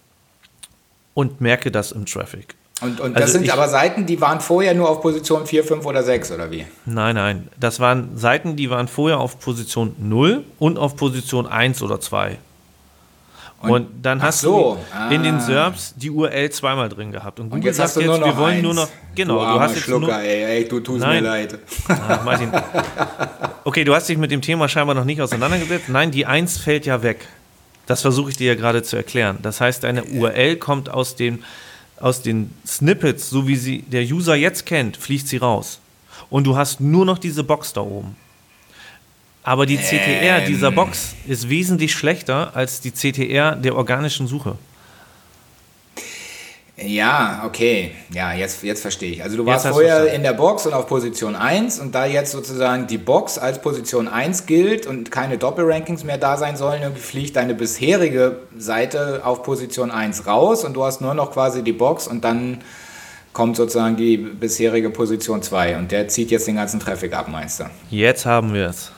A: und merke das im Traffic.
B: Und, und das also sind ich, aber Seiten, die waren vorher nur auf Position 4, 5 oder 6 oder wie?
A: Nein, nein. Das waren Seiten, die waren vorher auf Position 0 und auf Position 1 oder 2. Und, und dann hast so. du ah. in den SERPs die URL zweimal drin gehabt. Und Google und sagt jetzt, wir wollen eins. nur noch.
B: Genau, du, du hast jetzt Schlucker, nur, ey, ey, du tust nein. mir leid.
A: Ah, Martin. Okay, du hast dich mit dem Thema scheinbar noch nicht auseinandergesetzt. Nein, die 1 fällt ja weg. Das versuche ich dir ja gerade zu erklären. Das heißt, deine URL kommt aus den, aus den Snippets, so wie sie der User jetzt kennt, fliegt sie raus. Und du hast nur noch diese Box da oben. Aber die CTR ähm. dieser Box ist wesentlich schlechter als die CTR der organischen Suche.
B: Ja, okay. Ja, jetzt, jetzt verstehe ich. Also du warst vorher in der Box und auf Position 1 und da jetzt sozusagen die Box als Position 1 gilt und keine Doppelrankings mehr da sein sollen, fliegt deine bisherige Seite auf Position 1 raus und du hast nur noch quasi die Box und dann kommt sozusagen die bisherige Position 2 und der zieht jetzt den ganzen Traffic ab, Meister.
A: Jetzt haben wir es.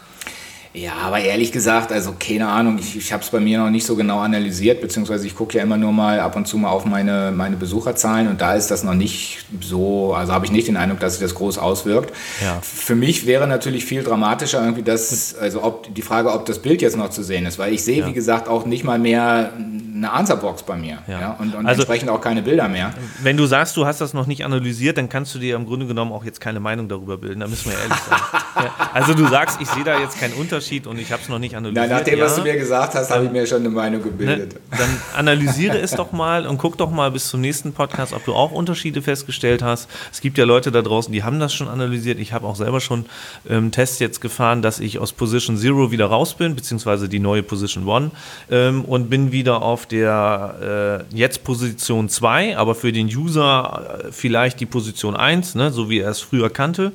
B: Ja, aber ehrlich gesagt, also keine Ahnung, ich, ich habe es bei mir noch nicht so genau analysiert, beziehungsweise ich gucke ja immer nur mal ab und zu mal auf meine, meine Besucherzahlen und da ist das noch nicht so, also habe ich nicht den Eindruck, dass sich das groß auswirkt. Ja. Für mich wäre natürlich viel dramatischer irgendwie das, also ob die Frage, ob das Bild jetzt noch zu sehen ist, weil ich sehe, ja. wie gesagt, auch nicht mal mehr eine Answerbox bei mir ja. ja und, und also, entsprechend auch keine Bilder mehr.
A: Wenn du sagst, du hast das noch nicht analysiert, dann kannst du dir im Grunde genommen auch jetzt keine Meinung darüber bilden, da müssen wir ehrlich sein. ja. Also du sagst, ich sehe da jetzt keinen Unterschied und ich habe es noch nicht analysiert.
B: Na, nachdem, ja. was du mir gesagt hast, habe ich mir schon eine Meinung gebildet. Ne,
A: dann analysiere es doch mal und guck doch mal bis zum nächsten Podcast, ob du auch Unterschiede festgestellt hast. Es gibt ja Leute da draußen, die haben das schon analysiert. Ich habe auch selber schon ähm, Tests jetzt gefahren, dass ich aus Position Zero wieder raus bin, beziehungsweise die neue Position One ähm, und bin wieder auf der äh, jetzt Position 2, aber für den User äh, vielleicht die Position 1, ne, so wie er es früher kannte.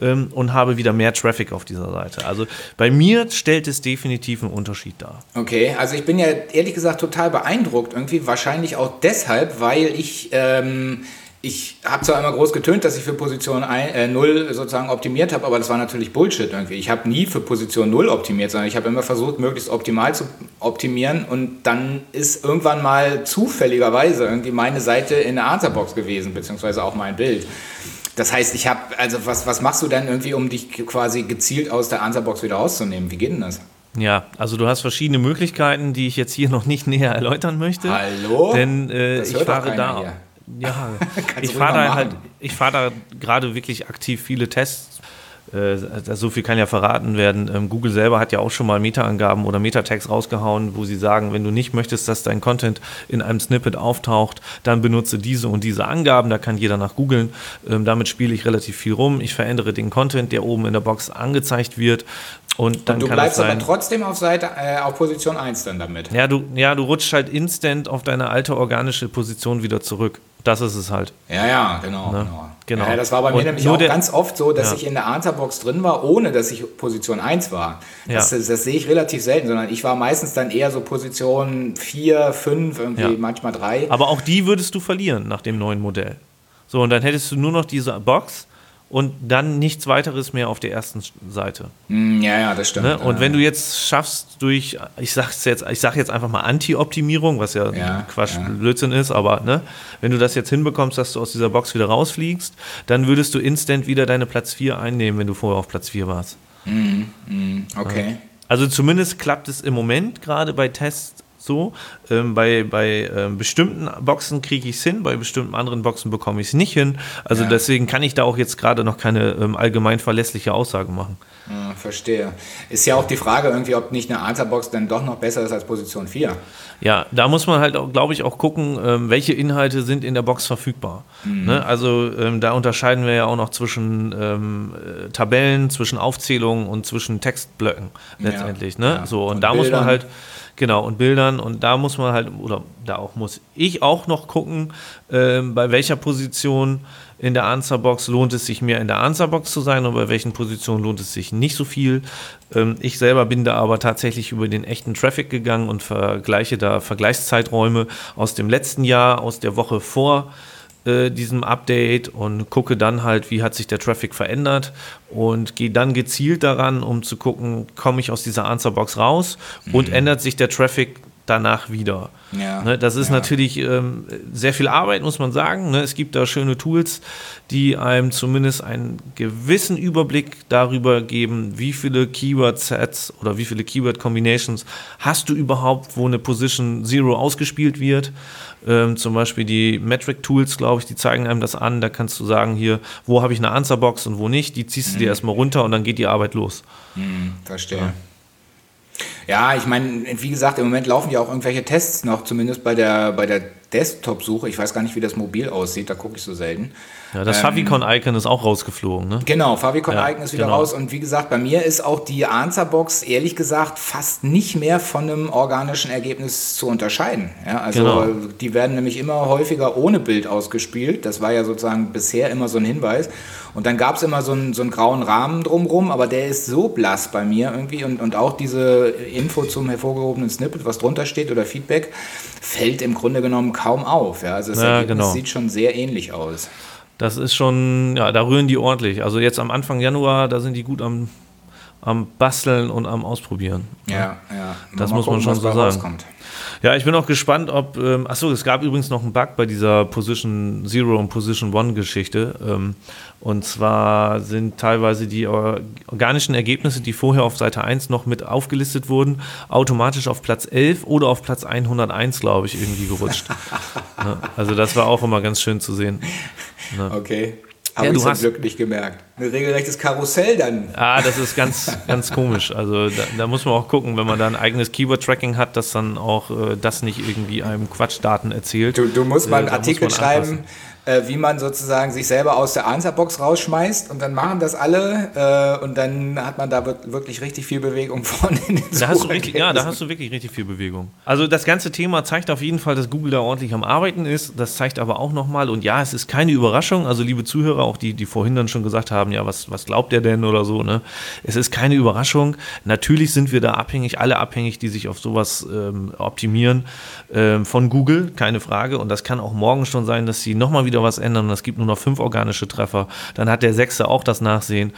A: Ähm, und habe wieder mehr Traffic auf dieser Seite. Also bei mir stellt es definitiv einen Unterschied dar.
B: Okay, also ich bin ja ehrlich gesagt total beeindruckt. Irgendwie wahrscheinlich auch deshalb, weil ich. Ähm ich habe zwar immer groß getönt, dass ich für Position 1, äh, 0 sozusagen optimiert habe, aber das war natürlich Bullshit irgendwie. Ich habe nie für Position 0 optimiert, sondern ich habe immer versucht, möglichst optimal zu optimieren und dann ist irgendwann mal zufälligerweise irgendwie meine Seite in der Answerbox gewesen, beziehungsweise auch mein Bild. Das heißt, ich habe, also was, was machst du denn irgendwie, um dich quasi gezielt aus der Answerbox wieder rauszunehmen? Wie geht denn das?
A: Ja, also du hast verschiedene Möglichkeiten, die ich jetzt hier noch nicht näher erläutern möchte.
B: Hallo?
A: Denn äh, ich fahre da. Hier. Ja, ich fahre da halt, ich fahre da gerade wirklich aktiv viele Tests äh, so viel kann ja verraten werden. Ähm, Google selber hat ja auch schon mal Meta-Angaben oder Meta-Tags rausgehauen, wo sie sagen, wenn du nicht möchtest, dass dein Content in einem Snippet auftaucht, dann benutze diese und diese Angaben. Da kann jeder nach googeln. Ähm, damit spiele ich relativ viel rum. Ich verändere den Content, der oben in der Box angezeigt wird. Und, dann
B: und du bleibst aber trotzdem auf Seite, äh, auf Position 1 dann damit.
A: Ja du, ja, du rutschst halt instant auf deine alte organische Position wieder zurück. Das ist es halt.
B: Ja, ja, genau. Ne? genau. genau. Ja, das war bei mir und nämlich auch ganz oft so, dass ja. ich in der Answerbox drin war, ohne dass ich Position 1 war. Das, ja. das, das, sehe ich relativ selten, sondern ich war meistens dann eher so Position 4, 5, irgendwie manchmal 3.
A: Aber auch die würdest du verlieren nach dem neuen Modell. So, und dann hättest du nur noch diese Box und dann nichts weiteres mehr auf der ersten Seite.
B: Hm, ja, ja, das stimmt. Ne?
A: Und wenn du jetzt schaffst durch, ich sag's jetzt, ich sag jetzt einfach mal Anti-Optimierung, was ja, ja Quatsch, ja. Blödsinn ist, aber ne, wenn du das jetzt hinbekommst, dass du aus dieser Box wieder rausfliegst, dann würdest du instant wieder deine Platz 4 einnehmen, wenn du vorher auf Platz 4 warst.
B: Mhm, mhm, okay. Ja.
A: Also zumindest klappt es im Moment gerade bei Tests so. Ähm, bei bei ähm, bestimmten Boxen kriege ich es hin, bei bestimmten anderen Boxen bekomme ich es nicht hin. Also ja. deswegen kann ich da auch jetzt gerade noch keine ähm, allgemein verlässliche Aussage machen.
B: Ja, verstehe. Ist ja auch die Frage irgendwie, ob nicht eine Answerbox dann doch noch besser ist als Position 4.
A: Ja, da muss man halt, glaube ich, auch gucken, ähm, welche Inhalte sind in der Box verfügbar. Mhm. Ne? Also ähm, da unterscheiden wir ja auch noch zwischen ähm, äh, Tabellen, zwischen Aufzählungen und zwischen Textblöcken letztendlich. Ja, ne? Ja. So, und, und da Bildern. muss man halt Genau, und Bildern. Und da muss man halt, oder da auch muss ich auch noch gucken, äh, bei welcher Position in der Answerbox lohnt es sich mehr in der Answerbox zu sein und bei welchen Positionen lohnt es sich nicht so viel. Ähm, ich selber bin da aber tatsächlich über den echten Traffic gegangen und vergleiche da Vergleichszeiträume aus dem letzten Jahr, aus der Woche vor äh, diesem Update und gucke dann halt, wie hat sich der Traffic verändert und gehe dann gezielt daran, um zu gucken, komme ich aus dieser Answerbox raus mhm. und ändert sich der Traffic danach wieder. Ja, ne, das ist ja. natürlich ähm, sehr viel Arbeit, muss man sagen. Ne? Es gibt da schöne Tools, die einem zumindest einen gewissen Überblick darüber geben, wie viele Keyword-Sets oder wie viele Keyword-Combinations hast du überhaupt, wo eine Position Zero ausgespielt wird. Ähm, zum Beispiel die Metric-Tools, glaube ich, die zeigen einem das an. Da kannst du sagen, hier, wo habe ich eine Answerbox und wo nicht. Die ziehst du dir mhm. erstmal runter und dann geht die Arbeit los.
B: Mhm, verstehe. Ja. Ja, ich meine, wie gesagt, im Moment laufen ja auch irgendwelche Tests noch, zumindest bei der, bei der Desktop-Suche. Ich weiß gar nicht, wie das mobil aussieht, da gucke ich so selten.
A: Ja, das ähm, Favicon-Icon ist auch rausgeflogen, ne?
B: Genau, Favicon-Icon ja, ist wieder genau. raus. Und wie gesagt, bei mir ist auch die Answer-Box, ehrlich gesagt, fast nicht mehr von einem organischen Ergebnis zu unterscheiden. Ja, also genau. die werden nämlich immer häufiger ohne Bild ausgespielt. Das war ja sozusagen bisher immer so ein Hinweis. Und dann gab es immer so einen, so einen grauen Rahmen drumrum, aber der ist so blass bei mir irgendwie. Und, und auch diese Info zum hervorgehobenen Snippet, was drunter steht oder Feedback, fällt im Grunde genommen kaum auf. Ja? Also das ja, Ergebnis genau. sieht schon sehr ähnlich aus.
A: Das ist schon, ja, da rühren die ordentlich. Also jetzt am Anfang Januar, da sind die gut am, am Basteln und am Ausprobieren.
B: Ja, ja.
A: Das muss gucken, man schon so sagen. Rauskommt. Ja, ich bin auch gespannt, ob. Ähm, achso, es gab übrigens noch einen Bug bei dieser Position Zero und Position One Geschichte. Ähm, und zwar sind teilweise die organischen Ergebnisse, die vorher auf Seite 1 noch mit aufgelistet wurden, automatisch auf Platz 11 oder auf Platz 101, glaube ich, irgendwie gerutscht. ja, also, das war auch immer ganz schön zu sehen.
B: Ja. Okay. Habe ja, ich zum Glück nicht gemerkt. Ein regelrechtes Karussell dann.
A: Ah, das ist ganz, ganz komisch. Also da, da, muss man auch gucken, wenn man da ein eigenes Keyword-Tracking hat, dass dann auch äh, das nicht irgendwie einem Quatschdaten erzählt.
B: Du, du musst mal einen äh, Artikel schreiben, anpassen äh, wie man sozusagen sich selber aus der Answerbox rausschmeißt und dann machen das alle äh, und dann hat man da wirklich richtig viel Bewegung vorne in den
A: da hast du richtig, Ja, da hast du wirklich richtig viel Bewegung. Also das ganze Thema zeigt auf jeden Fall, dass Google da ordentlich am Arbeiten ist. Das zeigt aber auch nochmal, und ja, es ist keine Überraschung, also liebe Zuhörer, auch die, die vorhin dann schon gesagt haben, ja, was, was glaubt der denn oder so, ne? Es ist keine Überraschung. Natürlich sind wir da abhängig, alle abhängig, die sich auf sowas ähm, optimieren, ähm, von Google, keine Frage. Und das kann auch morgen schon sein, dass sie nochmal wieder wieder was ändern und es gibt nur noch fünf organische Treffer, dann hat der Sechste auch das Nachsehen.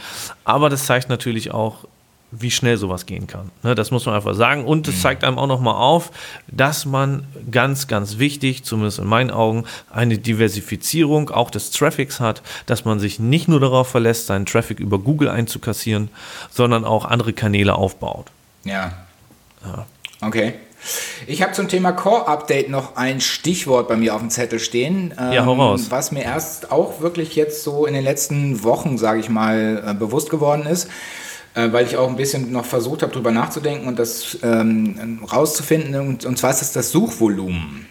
A: Aber das zeigt natürlich auch, wie schnell sowas gehen kann. Ne, das muss man einfach sagen. Und es zeigt einem auch nochmal auf, dass man ganz, ganz wichtig, zumindest in meinen Augen, eine Diversifizierung auch des Traffics hat, dass man sich nicht nur darauf verlässt, seinen Traffic über Google einzukassieren, sondern auch andere Kanäle aufbaut.
B: Ja. ja. Okay. Ich habe zum Thema Core-Update noch ein Stichwort bei mir auf dem Zettel stehen.
A: Ähm, ja, hau raus.
B: Was mir erst auch wirklich jetzt so in den letzten Wochen, sage ich mal, äh, bewusst geworden ist äh, weil ich auch ein bisschen noch versucht habe, darüber nachzudenken und das ähm, rauszufinden. Und, und zwar ist das das Suchvolumen.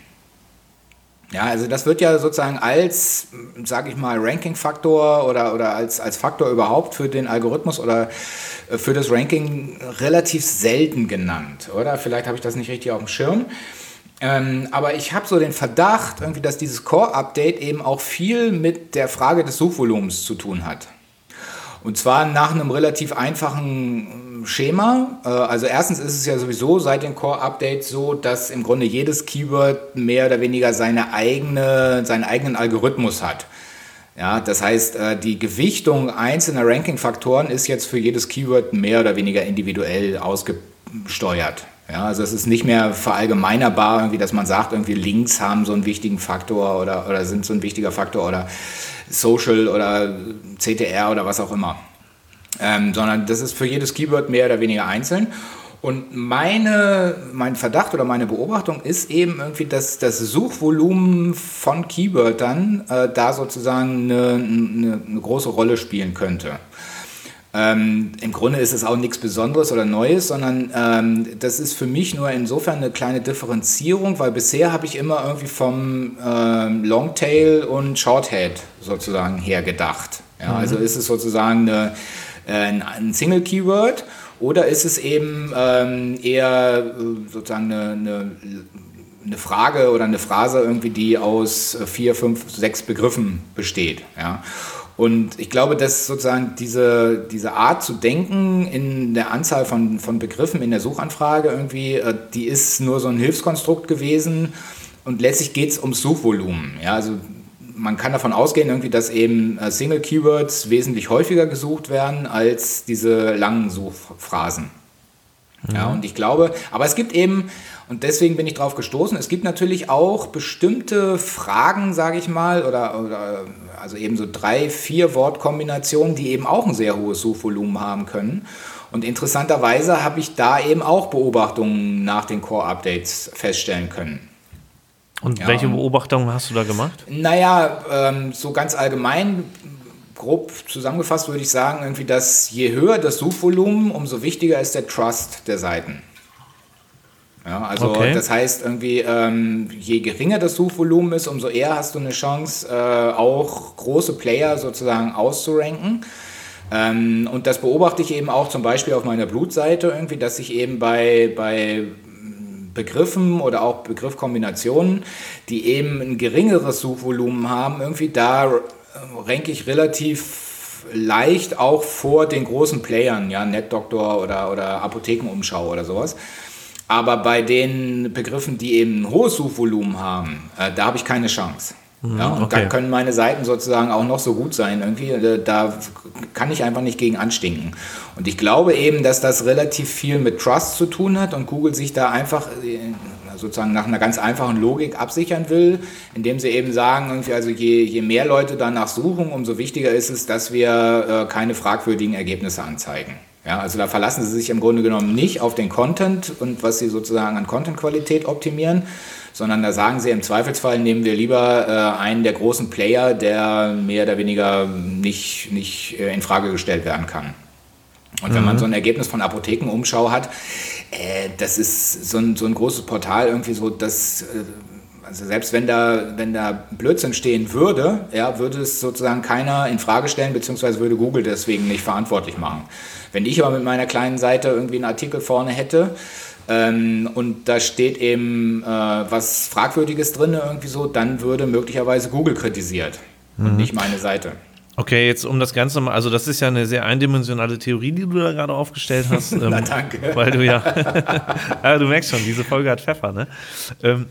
B: Ja, also das wird ja sozusagen als, sage ich mal, Ranking-Faktor oder, oder als, als Faktor überhaupt für den Algorithmus oder äh, für das Ranking relativ selten genannt, oder? Vielleicht habe ich das nicht richtig auf dem Schirm. Ähm, aber ich habe so den Verdacht, irgendwie, dass dieses Core-Update eben auch viel mit der Frage des Suchvolumens zu tun hat. Und zwar nach einem relativ einfachen Schema. Äh, also erstens ist es ja sowieso seit den Core-Updates so, dass im Grunde jedes Keyword mehr oder weniger seine eigene, seinen eigenen Algorithmus hat. Ja, das heißt, äh, die Gewichtung einzelner Ranking-Faktoren ist jetzt für jedes Keyword mehr oder weniger individuell ausgesteuert. Ja, also es ist nicht mehr verallgemeinerbar, irgendwie, dass man sagt, irgendwie Links haben so einen wichtigen Faktor oder, oder sind so ein wichtiger Faktor oder Social oder CTR oder was auch immer. Ähm, sondern das ist für jedes Keyword mehr oder weniger einzeln. Und meine, mein Verdacht oder meine Beobachtung ist eben irgendwie, dass das Suchvolumen von Keywörtern äh, da sozusagen eine, eine, eine große Rolle spielen könnte. Ähm, Im Grunde ist es auch nichts Besonderes oder Neues, sondern ähm, das ist für mich nur insofern eine kleine Differenzierung, weil bisher habe ich immer irgendwie vom ähm, Longtail und Shorthead sozusagen her gedacht. Ja, mhm. Also ist es sozusagen eine, ein Single-Keyword oder ist es eben ähm, eher äh, sozusagen eine, eine Frage oder eine Phrase irgendwie, die aus vier, fünf, sechs Begriffen besteht. Ja. Und ich glaube, dass sozusagen diese, diese Art zu denken in der Anzahl von, von Begriffen in der Suchanfrage irgendwie, äh, die ist nur so ein Hilfskonstrukt gewesen. Und letztlich geht es ums Suchvolumen. Ja, also man kann davon ausgehen, irgendwie, dass eben äh, Single Keywords wesentlich häufiger gesucht werden als diese langen Suchphrasen. Ja, und ich glaube, aber es gibt eben, und deswegen bin ich drauf gestoßen, es gibt natürlich auch bestimmte Fragen, sage ich mal, oder, oder also eben so drei, vier Wortkombinationen, die eben auch ein sehr hohes Suchvolumen haben können. Und interessanterweise habe ich da eben auch Beobachtungen nach den Core-Updates feststellen können.
A: Und ja, welche Beobachtungen hast du da gemacht?
B: Naja, ähm, so ganz allgemein grob zusammengefasst würde ich sagen, irgendwie, dass je höher das Suchvolumen, umso wichtiger ist der Trust der Seiten. Ja, also okay. das heißt irgendwie, ähm, je geringer das Suchvolumen ist, umso eher hast du eine Chance, äh, auch große Player sozusagen auszuranken. Ähm, und das beobachte ich eben auch zum Beispiel auf meiner Blutseite irgendwie, dass ich eben bei, bei Begriffen oder auch Begriffkombinationen, die eben ein geringeres Suchvolumen haben, irgendwie da renke ich relativ leicht auch vor den großen Playern, ja, NetDoktor oder, oder Apothekenumschau oder sowas. Aber bei den Begriffen, die eben ein hohes Suchvolumen haben, äh, da habe ich keine Chance. Mhm, ja, und okay. da können meine Seiten sozusagen auch noch so gut sein. Irgendwie, äh, da kann ich einfach nicht gegen anstinken. Und ich glaube eben, dass das relativ viel mit Trust zu tun hat und Google sich da einfach äh, sozusagen nach einer ganz einfachen Logik absichern will, indem sie eben sagen, irgendwie also je, je mehr Leute danach suchen, umso wichtiger ist es, dass wir äh, keine fragwürdigen Ergebnisse anzeigen. Ja, also da verlassen sie sich im Grunde genommen nicht auf den Content und was sie sozusagen an Content-Qualität optimieren, sondern da sagen sie im Zweifelsfall nehmen wir lieber äh, einen der großen Player, der mehr oder weniger nicht, nicht äh, in Frage gestellt werden kann. Und wenn mhm. man so ein Ergebnis von Apothekenumschau hat, äh, das ist so ein, so ein großes Portal irgendwie so, dass äh, also selbst wenn da, wenn da Blödsinn stehen würde, ja, würde es sozusagen keiner in Frage stellen, beziehungsweise würde Google deswegen nicht verantwortlich machen. Wenn ich aber mit meiner kleinen Seite irgendwie einen Artikel vorne hätte ähm, und da steht eben äh, was Fragwürdiges drin, irgendwie so, dann würde möglicherweise Google kritisiert mhm. und nicht meine Seite.
A: Okay, jetzt um das Ganze mal, also das ist ja eine sehr eindimensionale Theorie, die du da gerade aufgestellt hast. Ähm,
B: Na, danke.
A: Weil du ja, ja, du merkst schon, diese Folge hat Pfeffer, ne? Ähm,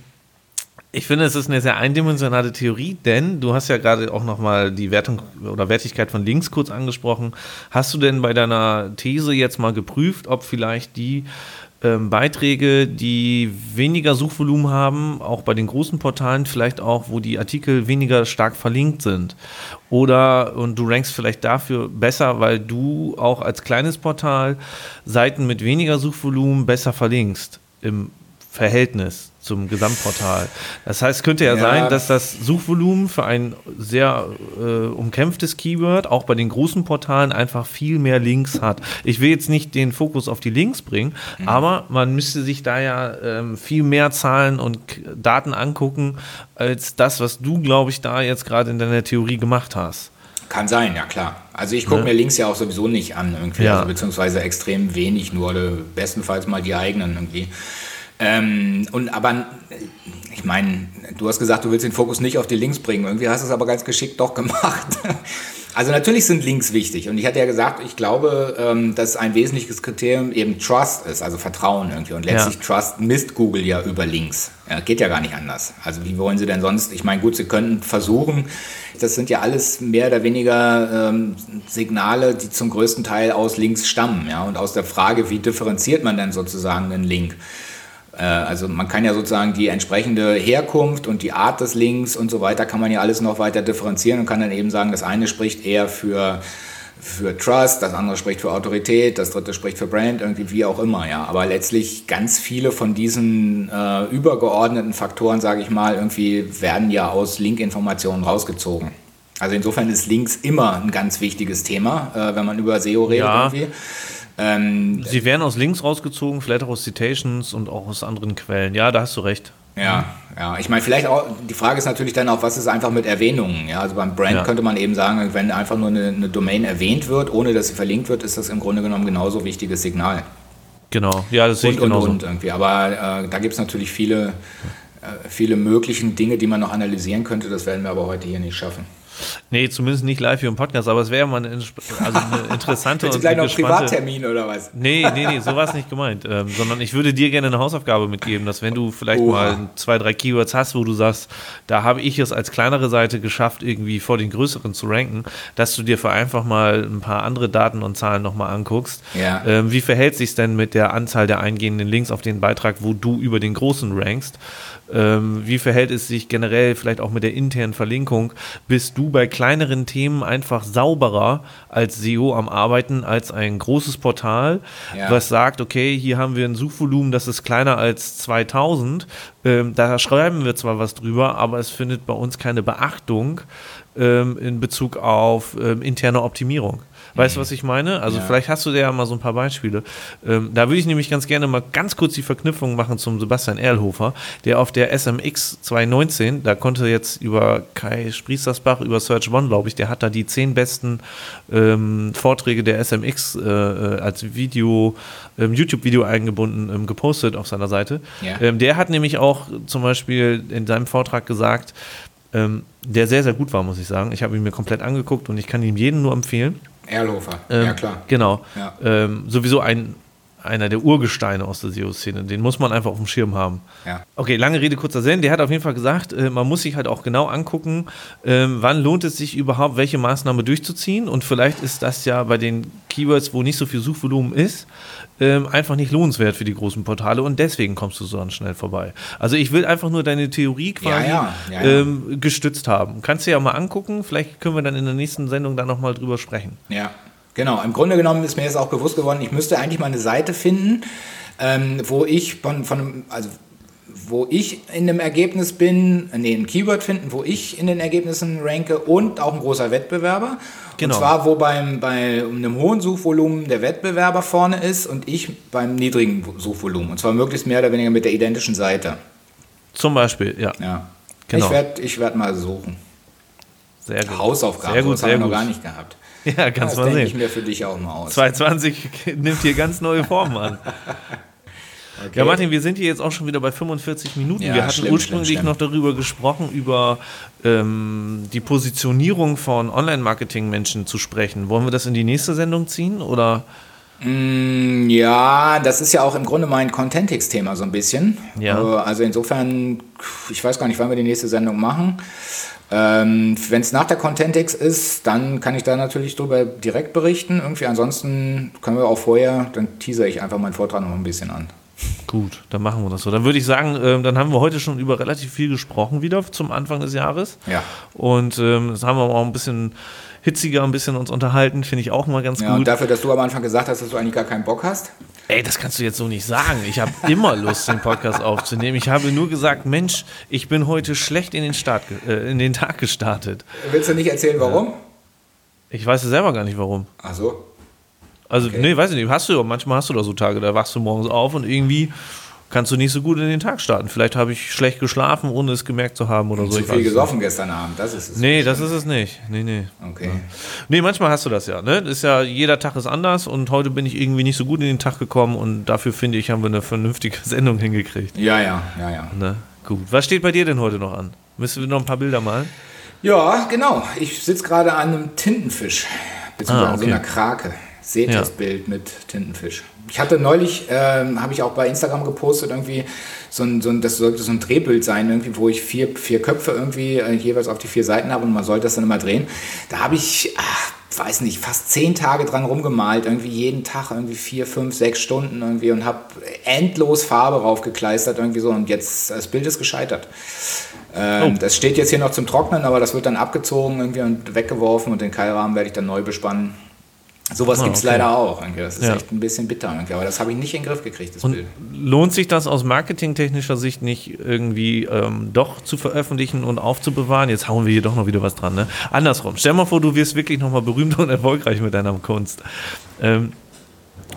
A: ich finde, es ist eine sehr eindimensionale Theorie, denn du hast ja gerade auch nochmal die Wertung oder Wertigkeit von Links kurz angesprochen. Hast du denn bei deiner These jetzt mal geprüft, ob vielleicht die ähm, Beiträge, die weniger Suchvolumen haben, auch bei den großen Portalen vielleicht auch, wo die Artikel weniger stark verlinkt sind. Oder und du rankst vielleicht dafür besser, weil du auch als kleines Portal Seiten mit weniger Suchvolumen besser verlinkst im Verhältnis zum Gesamtportal. Das heißt, könnte ja, ja, sein, dass das Suchvolumen für ein sehr äh, umkämpftes Keyword auch bei den großen Portalen einfach viel mehr Links hat. Ich will jetzt nicht den Fokus auf die Links bringen, mhm. aber man müsste sich da ja ähm, viel mehr Zahlen und Daten angucken, als das, was du, glaube ich, da jetzt gerade in deiner Theorie gemacht hast.
B: Kann sein, ja klar. Also ich gucke ne? mir Links ja auch sowieso nicht an, irgendwie, ja. also, beziehungsweise extrem wenig nur, oder bestenfalls mal die eigenen irgendwie. Ähm, und aber ich meine, du hast gesagt, du willst den Fokus nicht auf die Links bringen. Irgendwie hast du es aber ganz geschickt doch gemacht. Also natürlich sind Links wichtig. Und ich hatte ja gesagt, ich glaube, ähm, dass ein wesentliches Kriterium eben Trust ist, also Vertrauen irgendwie. Und letztlich ja. Trust misst Google ja über Links. Ja, geht ja gar nicht anders. Also wie wollen sie denn sonst? Ich meine, gut, sie könnten versuchen. Das sind ja alles mehr oder weniger ähm, Signale, die zum größten Teil aus Links stammen. Ja, und aus der Frage, wie differenziert man denn sozusagen einen Link? Äh, also man kann ja sozusagen die entsprechende Herkunft und die Art des Links und so weiter kann man ja alles noch weiter differenzieren und kann dann eben sagen, das eine spricht eher für für Trust, das andere spricht für Autorität, das dritte spricht für Brand, irgendwie wie auch immer, ja. Aber letztlich ganz viele von diesen äh, übergeordneten Faktoren, sage ich mal, irgendwie werden ja aus Link-Informationen rausgezogen. Also insofern ist Links immer ein ganz wichtiges Thema, äh, wenn man über SEO redet
A: ja. irgendwie. Ähm, Sie werden aus Links rausgezogen, vielleicht auch aus Citations und auch aus anderen Quellen. Ja, da hast du recht.
B: Ja, ja. Ich meine, vielleicht auch, die Frage ist natürlich dann auch, was ist einfach mit Erwähnungen? Ja, also beim Brand ja. könnte man eben sagen, wenn einfach nur eine, eine, Domain erwähnt wird, ohne dass sie verlinkt wird, ist das im Grunde genommen genauso wichtiges Signal.
A: Genau, ja, das sehe ich und, genauso. Und,
B: irgendwie. Aber äh, da gibt es natürlich viele, äh, viele möglichen Dinge, die man noch analysieren könnte. Das werden wir aber heute hier nicht schaffen.
A: Nee, zumindest nicht live hier im Podcast, aber es wäre mal eine, also eine interessante
B: und gleich noch Privattermin oder was?
A: Nee, nee, nee, so war es nicht gemeint. Ähm, sondern ich würde dir gerne eine Hausaufgabe mitgeben, dass wenn du vielleicht Oha. mal zwei, drei Keywords hast, wo du sagst, da habe ich es als kleinere Seite geschafft, irgendwie vor den größeren zu ranken, dass du dir für einfach mal ein paar andere Daten und Zahlen nochmal anguckst. Ja. Ähm, wie verhält sich denn mit der Anzahl der eingehenden Links auf den Beitrag, wo du über den großen rankst? Ähm, wie verhält es sich generell vielleicht auch mit der internen Verlinkung? Bist du bei kleineren Themen einfach sauberer als SEO am Arbeiten als ein großes Portal, ja. was sagt, okay, hier haben wir ein Suchvolumen, das ist kleiner als 2000. Ähm, da schreiben wir zwar was drüber, aber es findet bei uns keine Beachtung ähm, in Bezug auf ähm, interne Optimierung. Weißt du, was ich meine? Also ja. vielleicht hast du da ja mal so ein paar Beispiele. Ähm, da würde ich nämlich ganz gerne mal ganz kurz die Verknüpfung machen zum Sebastian Erlhofer, der auf der SMX 219, da konnte jetzt über Kai Spriestersbach, über Search One, glaube ich, der hat da die zehn besten ähm, Vorträge der SMX äh, äh, als Video, ähm, YouTube-Video eingebunden, ähm, gepostet auf seiner Seite. Ja. Ähm, der hat nämlich auch zum Beispiel in seinem Vortrag gesagt, ähm, der sehr, sehr gut war, muss ich sagen. Ich habe ihn mir komplett angeguckt und ich kann ihm jeden nur empfehlen.
B: Erlhofer, ähm, ja klar.
A: Genau. Ja. Ähm, sowieso ein, einer der Urgesteine aus der SEO-Szene. Den muss man einfach auf dem Schirm haben. Ja. Okay, lange Rede, kurzer Sinn. Der hat auf jeden Fall gesagt, äh, man muss sich halt auch genau angucken, äh, wann lohnt es sich überhaupt, welche Maßnahme durchzuziehen. Und vielleicht ist das ja bei den Keywords, wo nicht so viel Suchvolumen ist, ähm, einfach nicht lohnenswert für die großen Portale und deswegen kommst du so schnell vorbei. Also ich will einfach nur deine Theorie quasi ja, ja, ja, ähm, gestützt haben. Kannst du ja mal angucken, vielleicht können wir dann in der nächsten Sendung da nochmal drüber sprechen.
B: Ja, genau. Im Grunde genommen ist mir jetzt auch bewusst geworden, ich müsste eigentlich mal eine Seite finden, ähm, wo ich von, von also wo ich in dem Ergebnis bin, nee, ein Keyword finden, wo ich in den Ergebnissen ranke und auch ein großer Wettbewerber. Genau. Und zwar, wo beim, bei einem hohen Suchvolumen der Wettbewerber vorne ist und ich beim niedrigen Suchvolumen. Und zwar möglichst mehr oder weniger mit der identischen Seite.
A: Zum Beispiel, ja.
B: ja. Genau. Ich werde ich werd mal suchen.
A: Sehr gut.
B: Hausaufgaben,
A: sehr gut,
B: das
A: habe ich
B: noch gar nicht gehabt.
A: Ja, kannst mal sehen. Das
B: ich mir für dich auch mal aus.
A: 2020 nimmt hier ganz neue Formen an. Okay. Ja, Martin, wir sind hier jetzt auch schon wieder bei 45 Minuten. Ja, wir hatten schlimm, ursprünglich schlimm, schlimm. noch darüber gesprochen, über ähm, die Positionierung von Online-Marketing-Menschen zu sprechen. Wollen wir das in die nächste Sendung ziehen oder?
B: Mm, ja, das ist ja auch im Grunde mein Contentix-Thema so ein bisschen. Ja. Äh, also insofern, ich weiß gar nicht, wann wir die nächste Sendung machen. Ähm, Wenn es nach der Contentix ist, dann kann ich da natürlich drüber direkt berichten. Irgendwie ansonsten können wir auch vorher, dann teaser ich einfach meinen Vortrag noch ein bisschen an.
A: Gut, dann machen wir das so. Dann würde ich sagen, ähm, dann haben wir heute schon über relativ viel gesprochen wieder zum Anfang des Jahres.
B: Ja.
A: Und ähm, das haben wir auch ein bisschen hitziger, ein bisschen uns unterhalten, finde ich auch mal ganz ja, gut.
B: Und dafür, dass du am Anfang gesagt hast, dass du eigentlich gar keinen Bock hast.
A: Ey, das kannst du jetzt so nicht sagen. Ich habe immer Lust, den Podcast aufzunehmen. Ich habe nur gesagt, Mensch, ich bin heute schlecht in den, Start, äh, in den Tag gestartet.
B: Willst du nicht erzählen, warum?
A: Ich weiß ja selber gar nicht, warum.
B: Ach so.
A: Also, okay. nee, weiß ich nicht. Hast du, manchmal hast du da so Tage, da wachst du morgens auf und irgendwie kannst du nicht so gut in den Tag starten. Vielleicht habe ich schlecht geschlafen, ohne es gemerkt zu haben oder und so.
B: Zu viel gesoffen nicht. gestern Abend, das ist es.
A: Nee, das ist es nicht. Nee, nee.
B: Okay. Ja.
A: Nee, manchmal hast du das ja. Ne? ist ja, jeder Tag ist anders und heute bin ich irgendwie nicht so gut in den Tag gekommen und dafür finde ich, haben wir eine vernünftige Sendung hingekriegt.
B: Ja, ja, ja, ja.
A: Ne? Gut. Was steht bei dir denn heute noch an? Müssen wir noch ein paar Bilder malen?
B: Ja, genau. Ich sitze gerade an einem Tintenfisch, beziehungsweise ah, okay. an so einer Krake. Seht ja. das Bild mit Tintenfisch. Ich hatte neulich, ähm, habe ich auch bei Instagram gepostet, irgendwie so ein, so ein, das sollte so ein Drehbild sein, irgendwie, wo ich vier, vier Köpfe irgendwie äh, jeweils auf die vier Seiten habe und man sollte das dann immer drehen. Da habe ich, ach, weiß nicht, fast zehn Tage dran rumgemalt, irgendwie jeden Tag irgendwie vier, fünf, sechs Stunden irgendwie und habe endlos Farbe raufgekleistert irgendwie so und jetzt, das Bild ist gescheitert. Ähm, oh. Das steht jetzt hier noch zum Trocknen, aber das wird dann abgezogen irgendwie und weggeworfen und den Keilrahmen werde ich dann neu bespannen. Sowas ah, gibt es okay. leider auch. Das ist ja. echt ein bisschen bitter. Aber das habe ich nicht in den Griff gekriegt, das
A: Und
B: Bild.
A: Lohnt sich das aus marketingtechnischer Sicht nicht irgendwie ähm, doch zu veröffentlichen und aufzubewahren? Jetzt hauen wir hier doch noch wieder was dran. Ne? Andersrum. Stell mal vor, du wirst wirklich nochmal berühmt und erfolgreich mit deiner Kunst. Ähm,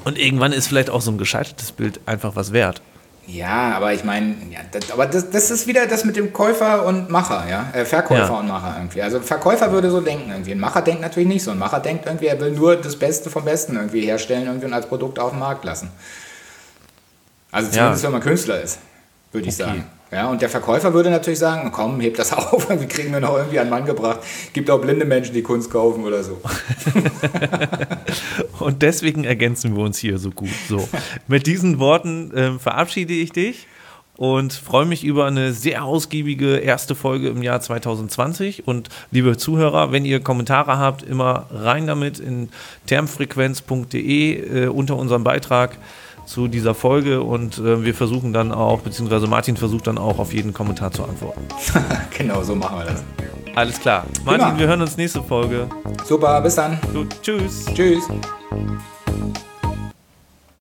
A: und irgendwann ist vielleicht auch so ein gescheitertes Bild einfach was wert.
B: Ja, aber ich meine, ja, das, aber das, das ist wieder das mit dem Käufer und Macher, ja, äh, Verkäufer ja. und Macher irgendwie. Also Verkäufer würde so denken irgendwie. Ein Macher denkt natürlich nicht so. Ein Macher denkt irgendwie, er will nur das Beste vom Besten irgendwie herstellen irgendwie und als Produkt auf den Markt lassen. Also zumindest ja. wenn man Künstler ist, würde ich okay. sagen. Ja, und der Verkäufer würde natürlich sagen, komm, heb das auf, wir kriegen wir noch irgendwie einen Mann gebracht. Gibt auch blinde Menschen, die Kunst kaufen oder so.
A: und deswegen ergänzen wir uns hier so gut. So, mit diesen Worten äh, verabschiede ich dich und freue mich über eine sehr ausgiebige erste Folge im Jahr 2020. Und liebe Zuhörer, wenn ihr Kommentare habt, immer rein damit in termfrequenz.de äh, unter unserem Beitrag zu dieser Folge und äh, wir versuchen dann auch, beziehungsweise Martin versucht dann auch auf jeden Kommentar zu antworten.
B: genau, so machen wir das.
A: Alles klar. Martin, Prima. wir hören uns nächste Folge.
B: Super, bis dann.
A: Gut, tschüss.
B: Tschüss.